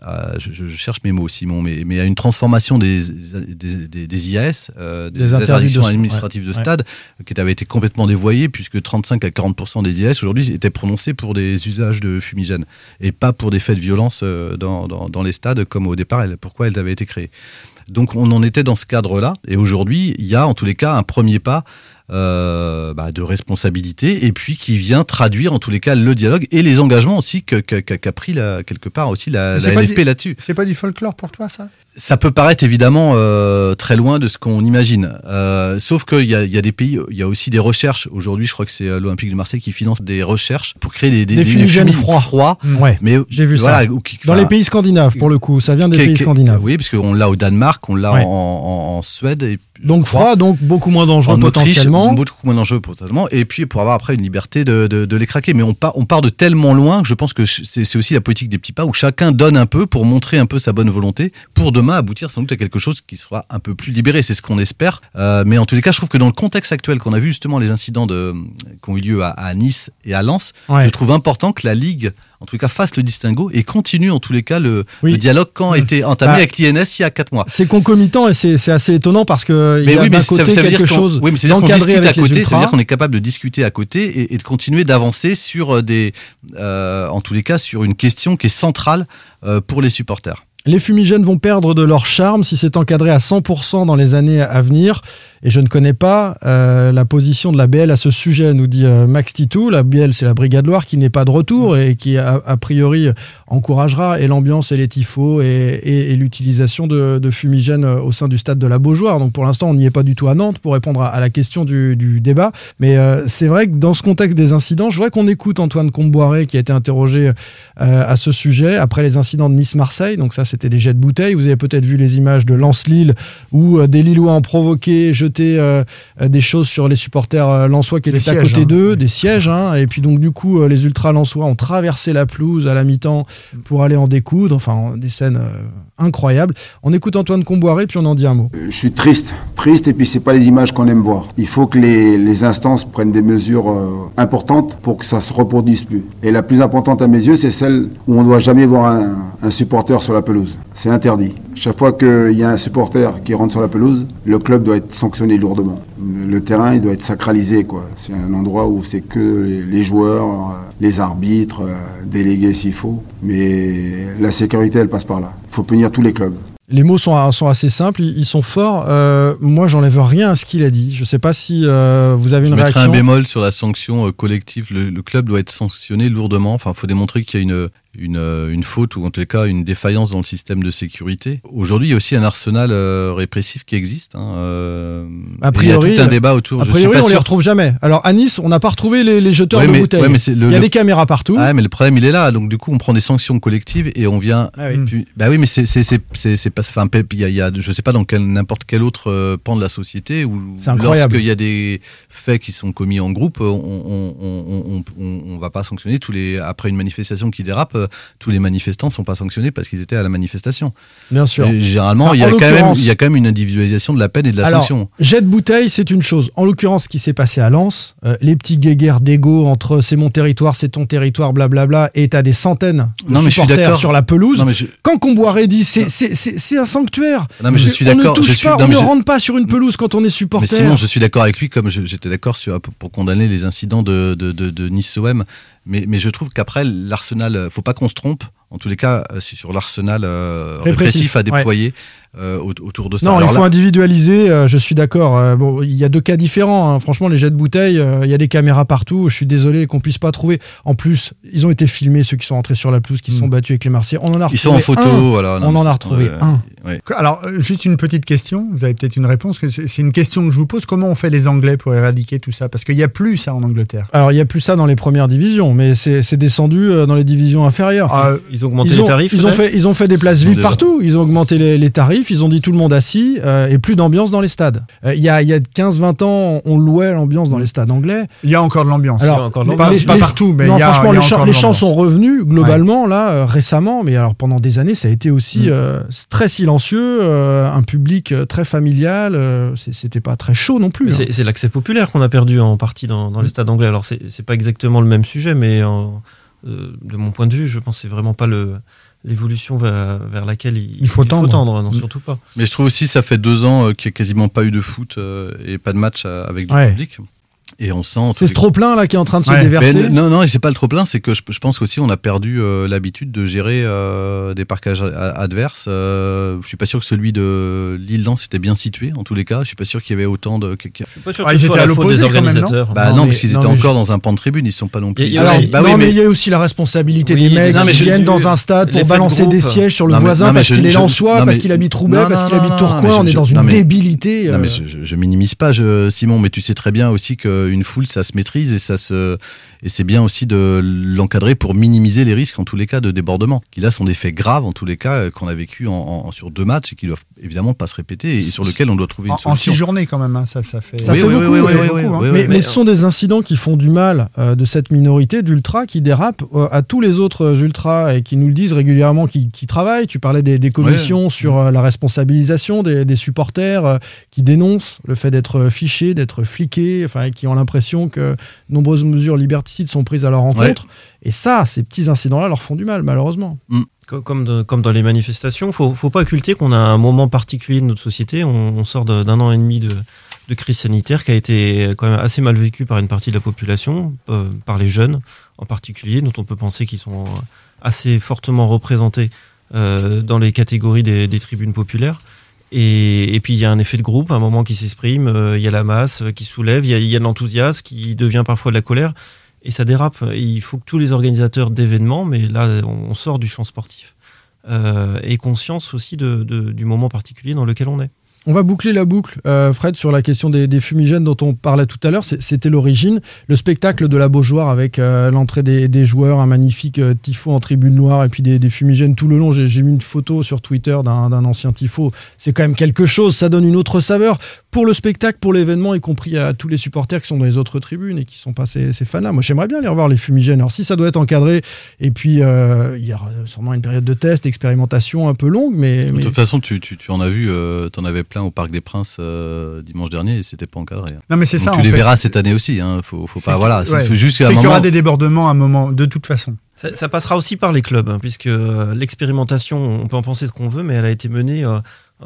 à- je, cherche mes mots Simon mais, mais à une transformation des des, des- des IAS euh, des, interdictions de- administratives de ouais. stade qui avait été complètement dévoyées puisque 35 à 40% des IAS aujourd'hui étaient prononcés pour des usages de fumigènes et pas pour des faits de violence euh, dans, dans, dans les stades comme au départ elles- pourquoi elles avaient été créées donc on en était dans ce cadre-là et aujourd'hui il y a en tous les cas un premier pas euh, bah, de responsabilité et puis qui vient traduire en tous les cas le dialogue et les engagements aussi que- que- qu'a qu'a pris la- quelque part aussi la, la LFP là-dessus. C'est pas du folklore pour toi, ça? Ça peut paraître évidemment euh, très loin de ce qu'on imagine. Euh, sauf qu'il y y a des pays, il y a aussi des recherches. Aujourd'hui, je crois que c'est euh, l'Olympique de Marseille qui finance des recherches pour créer des, Des fumigènes froids. froids. Ouais, mais j'ai vu voilà, ça. qui- Dans les pays scandinaves, pour le coup, ça vient des pays scandinaves. Oui, parce qu'on l'a au Danemark, on l'a Ouais. en, en- en Suède. Et Donc froid, donc beaucoup moins dangereux en Autriche, potentiellement. beaucoup moins dangereux potentiellement, et puis pour avoir après une liberté de, de- de les craquer. Mais on part, on part de tellement loin que je pense que c'est c'est aussi la politique des petits pas où chacun donne un peu pour montrer un peu sa bonne volonté pour demain aboutir sans doute à quelque chose qui sera un peu plus libéré. C'est ce qu'on espère. Euh, mais en tous les cas, je trouve que dans le contexte actuel qu'on a vu justement les incidents de, qui ont eu lieu à, à Nice et à Lens, Ouais. je trouve important que la Ligue en tout cas fasse le distinguo et continue en tous les cas le, Oui. le dialogue quand a Mm. été entamé Bah, avec l'INS il y a 4 mois. C'est concomitant et c'est assez étonnant parce que il y a ça- côté ça veut dire quelque chose Oui, mais ça veut dire qu'on discute à côté. Ça veut dire qu'on est capable de discuter à côté et, et de continuer d'avancer sur euh, des, euh, en tous les cas, sur une question qui est centrale euh, pour les supporters. Les fumigènes vont perdre de leur charme si c'est encadré à 100% dans les années à venir. Et je ne connais pas euh, la position de la BL à ce sujet, nous dit euh, Max Titou. La BL, c'est la Brigade Loire qui n'est pas de retour et qui, a, priori, encouragera et l'ambiance et les tifos et, l'utilisation de, fumigènes au sein du stade de la Beaujoire. Donc pour l'instant, on n'y est pas du tout à Nantes pour répondre à, la question du, débat. Mais euh, c'est vrai que dans ce contexte des incidents, je voudrais qu'on écoute Antoine Comboiré qui a été interrogé à ce sujet après les incidents de Nice-Marseille. Donc ça, c'était des jets de bouteilles. Vous avez peut-être vu les images de Lens-Lille où euh, des Lillois ont provoqué, jeté euh, euh, des choses sur les supporters euh, lensois qui étaient à côté hein. d'eux, des sièges. hein. et puis donc du coup, euh, les ultras lensois ont traversé la pelouse à la mi-temps pour aller en découdre. Enfin, des scènes euh, incroyables. On écoute Antoine Comboiré puis on en dit un mot. Je suis triste, triste, et puis c'est pas les images qu'on aime voir. Il faut que les, les instances prennent des mesures euh, importantes pour que ça se reproduise plus. Et la plus importante à mes yeux, c'est celle où on ne doit jamais voir un, un supporter sur la pelouse. C'est interdit. Chaque fois qu'il y a un supporter qui rentre sur la pelouse, le club doit être sanctionné lourdement. Le, terrain, il doit être sacralisé, quoi. C'est un endroit où c'est que les, joueurs, euh, les arbitres, euh, délégués s'il faut. Mais la sécurité, elle passe par là. Il faut punir tous les clubs. Les mots sont, sont assez simples, ils, sont forts. Euh, moi, j'enlève rien à ce qu'il a dit. Je sais pas si euh, vous avez Je une mettrai réaction. un bémol sur la sanction euh, collective. Le, le club doit être sanctionné lourdement. Enfin, il faut démontrer qu'il y a une, une, euh, une faute ou en tout cas une défaillance dans le système de sécurité. Aujourd'hui, il y a aussi un arsenal euh, répressif qui existe. hein, euh, A priori, il y a tout un débat autour. A Je priori, suis pas on les sûr- retrouve jamais. Alors à Nice, on n'a pas retrouvé les, les jeteurs Ouais, de mais- bouteilles. ouais, mais c'est le- il y a le- des caméras partout. Ah, mais le problème, il est là. Donc, du coup, on prend des sanctions collectives et on vient. Ah oui. Puis- bah oui, mais c'est pas. Enfin, il y a, il y a- je sais pas dans n'importe quel autre euh, pan de la société où lorsqu'il y a des faits qui sont commis en groupe, on on on on, on, on va pas sanctionner tous les après une manifestation qui dérape, euh, tous les manifestants sont pas sanctionnés parce qu'ils étaient à la manifestation. Bien sûr. Et généralement, Enfin, il y a quand même l'occurrence- il y a quand même une individualisation de la peine et de la Alors, sanction. jet de bouteille, c'est une chose. En l'occurrence, ce qui s'est passé à Lens, euh, les petits guéguerres d'ego entre c'est mon territoire, c'est ton territoire, blablabla, et t'as des centaines de Non, supporters sur la pelouse. Non, je- Quand Comboiré dit c'est un sanctuaire. Non, mais je suis on d'accord, ne je suis- pas, non, on mais ne je- rentre pas sur une pelouse quand on est supporter. Mais Simon, je suis d'accord avec lui, comme j'étais d'accord pour, condamner les incidents de, de, de, de Nice-OM. Mais, mais je trouve qu'après, l'arsenal, euh, faut pas qu'on se trompe. En tous les cas, euh, c'est sur l'arsenal euh, Répressif, répressif, à déployer euh, au- autour de ça. Non, Alors il faut là- individualiser, euh, je suis d'accord. Euh, bon, il y a deux cas différents. hein. Franchement, les jets de bouteilles, euh, il y a des caméras partout. Je suis désolé qu'on puisse pas trouver. En plus, ils ont été filmés, ceux qui sont entrés sur la pelouse, qui se sont battus avec les Marseillais. On en a retrouvé Ils sont en photo, un. voilà. Non, On en a retrouvé ouais, un. ouais. Alors, juste une petite question, vous avez peut-être une réponse, c'est une question que je vous pose. Comment on fait les Anglais pour éradiquer tout ça? Parce qu'il n'y a plus ça en Angleterre. Alors, il n'y a plus ça dans les premières divisions, mais c'est descendu dans les divisions inférieures. Ah, Ils ont augmenté ils les tarifs, Ils ont, fait, ils ont fait des places vides partout. Ils ont augmenté les, les tarifs. Ils ont dit tout le monde assis euh, et plus d'ambiance dans les stades. Euh, Il y a, il y a 15-20 ans, on louait l'ambiance dans les stades anglais. Il y a encore de l'ambiance. Alors, encore de les- pas, les- pas partout, mais non, il y a, franchement, y a les, encore les chants sont revenus globalement là euh, récemment, mais alors pendant des années, ça a été aussi Mm. euh, très silencieux, euh, un public très familial. euh, c'est- C'était pas très chaud non plus. Hein. C'est c'est l'accès populaire qu'on a perdu en partie dans, dans les stades anglais. Alors, c'est c'est pas exactement le même sujet, mais en- euh, de mon point de vue, je pense que c'est vraiment pas le l'évolution vers, vers laquelle il, Il faut tendre. non, Mm. surtout pas. Mais je trouve aussi, ça fait deux ans euh, qu'il n'y a quasiment pas eu de foot euh, et pas de match euh, avec du Ouais. public. Et on sent. C'est ce trop plein là qui est en train de se Ouais. déverser. Mais non, non, et c'est pas le trop plein, c'est que je, je pense aussi on a perdu euh, l'habitude de gérer euh, des parcages adverses. Euh, je suis pas sûr que celui de Lille-Lens était bien situé en tous les cas. Je suis pas sûr qu'il y avait autant de. Je suis pas sûr que Ah, ce ils soit étaient à la faute l'opposé des quand même, non organisateurs. Bah Non, non, mais- parce qu'ils étaient encore je- dans un pan de tribune, ils sont pas non plus. Il y a- Alors, Bah oui, non, mais mais- il y a aussi la responsabilité Oui, des mecs qui je- viennent dans un stade pour de balancer des sièges sur le mais- voisin parce qu'il est lensois, parce qu'il habite Roubaix, parce qu'il habite Tourcoing. On est dans une débilité. Non, euh, mais je, minimise pas, Simon, mais tu sais très bien aussi qu'une foule, ça se maîtrise et ça se et c'est bien aussi de l'encadrer pour minimiser les risques en tous les cas de débordement, qui là sont des faits graves en tous les cas euh, qu'on a vécu en, en- sur deux matchs et qui doivent évidemment pas se répéter et sur lesquels on doit trouver une En, en solution. six journées quand même, hein, ça, ça fait. Ça Oui, fait oui, beaucoup, oui, hein. mais, ce sont des incidents qui font du mal euh, de cette minorité d'ultras qui dérapent euh, à tous les autres ultras et qui nous le disent régulièrement, qui, qui travaillent. Tu parlais des, des commissions sur euh, la responsabilisation des, des supporters euh, qui dénoncent le fait d'être fichés, d'être fliqués, enfin, qui ont l'impression que nombreuses mesures liberticides sont prises à leur encontre. Et ça, ces petits incidents-là leur font du mal, malheureusement. Co- Comme, de- comme dans les manifestations, faut, faut pas occulter qu'on a un moment particulier de notre société. On, on sort d'un an et demi de, de crise sanitaire qui a été quand même assez mal vécu par une partie de la population, euh, par les jeunes en particulier, dont on peut penser qu'ils sont assez fortement représentés euh, dans les catégories des, des tribunes populaires. Et, puis il y a un effet de groupe, un moment qui s'exprime, euh, il y a la masse euh, qui soulève, il y a, de l'enthousiasme qui devient parfois de la colère, et ça dérape. Il faut que tous les organisateurs d'événements, mais là on sort du champ sportif, euh, aient conscience aussi du moment particulier dans lequel on est. On va boucler la boucle, euh, Fred, sur la question des, des fumigènes dont on parlait tout à l'heure. C'était l'origine. Le spectacle de la Beaujoire avec euh, l'entrée des, des joueurs, un magnifique euh, tifo en tribune noire et puis des, des fumigènes tout le long. J'ai mis une photo sur Twitter d'un ancien tifo. C'est quand même quelque chose. Ça donne une autre saveur pour le spectacle, pour l'événement, y compris à tous les supporters qui sont dans les autres tribunes et qui sont pas ces, ces fans-là. Moi, j'aimerais bien les revoir, les fumigènes. Alors, si ça doit être encadré, et puis il y aura sûrement une période de test, d'expérimentation un peu longue, mais. De toute façon, tu, tu, tu en as vu, tu en avais plein au Parc des Princes euh, dimanche dernier et c'était pas encadré. hein. Non, mais c'est ça, Tu en les fait. verras cette année aussi. Hein. Faut, pas. Voilà. ouais. Faut juste qu'il y aura des débordements à un moment, de toute façon. Ça, ça passera aussi par les clubs, hein, puisque euh, l'expérimentation, on peut en penser ce qu'on veut, mais elle a été menée euh,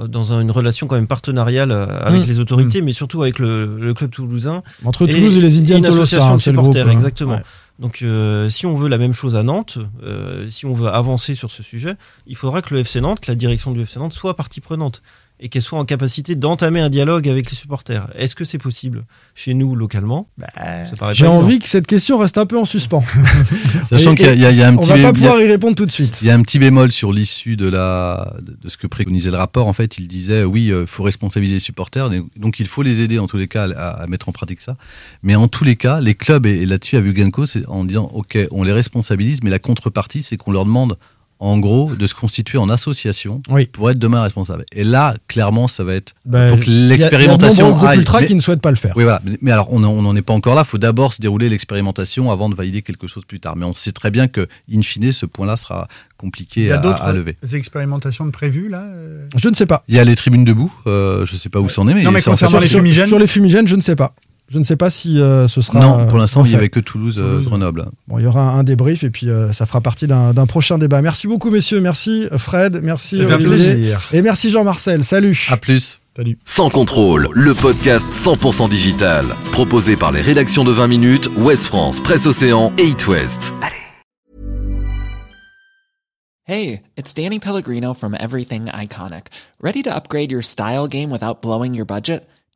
dans un- une relation quand même partenariale avec Mmh. les autorités, mais surtout avec le, le club toulousain. Entre Toulouse et les Indians une association hein, de supporters, groupe, exactement. Ouais. Donc, euh, si on veut la même chose à Nantes, euh, si on veut avancer sur ce sujet, il faudra que le FC Nantes, que la direction du FC Nantes, soit partie prenante et qu'elle soit en capacité d'entamer un dialogue avec les supporters. Est-ce que c'est possible chez nous localement? Paraît J'ai envie que cette question reste un peu en suspens. *laughs* Sachant qu'il y a- y, un on petit va bé- pas pouvoir y répondre tout de suite. Il y a un petit bémol sur l'issue de la de, ce que préconisait le rapport. En fait, il disait oui, il faut responsabiliser les supporters, donc il faut les aider en tous les cas à, à mettre en pratique ça. Mais en tous les cas, les clubs et, et là-dessus à Vugenco, c'est en disant ok, on les responsabilise, mais la contrepartie, c'est qu'on leur demande en gros de se constituer en association pour être demain responsable. Et là, clairement, ça va être Ben, pour que il y a- il y a de l'expérimentation nombreux groupes aille. ultras Mais- qui ne souhaitent pas le faire. Oui, voilà. Mais, mais alors, on n'en est pas encore là. Il faut d'abord se dérouler l'expérimentation avant de valider quelque chose plus tard. Mais on sait très bien que, in fine, ce point-là sera Il compliqué y a à, d'autres à lever. expérimentations de prévues là euh? Je ne sais pas. Il y a les tribunes debout. euh, je ne sais pas où c'en est, mais Non, mais concernant les Sur- fumigènes Sur les fumigènes, je ne sais pas. Je ne sais pas si euh, ce sera. Non, pour euh, l'instant, il n'y avait que Toulouse, euh, Toulouse. Grenoble. Bon, il y aura un débrief et puis euh, ça fera partie d'un prochain débat. Merci beaucoup, messieurs. Merci, Fred. Merci, Olivier. plaisir. Et merci, Jean-Marcel. Salut. À plus. Salut. Sans contrôle, le podcast 100% digital. Proposé par les rédactions de 20 minutes, Ouest France, Presse Océan et It West. Hey, it's Danny Pellegrino from Everything Iconic. Ready to upgrade your style game without blowing your budget?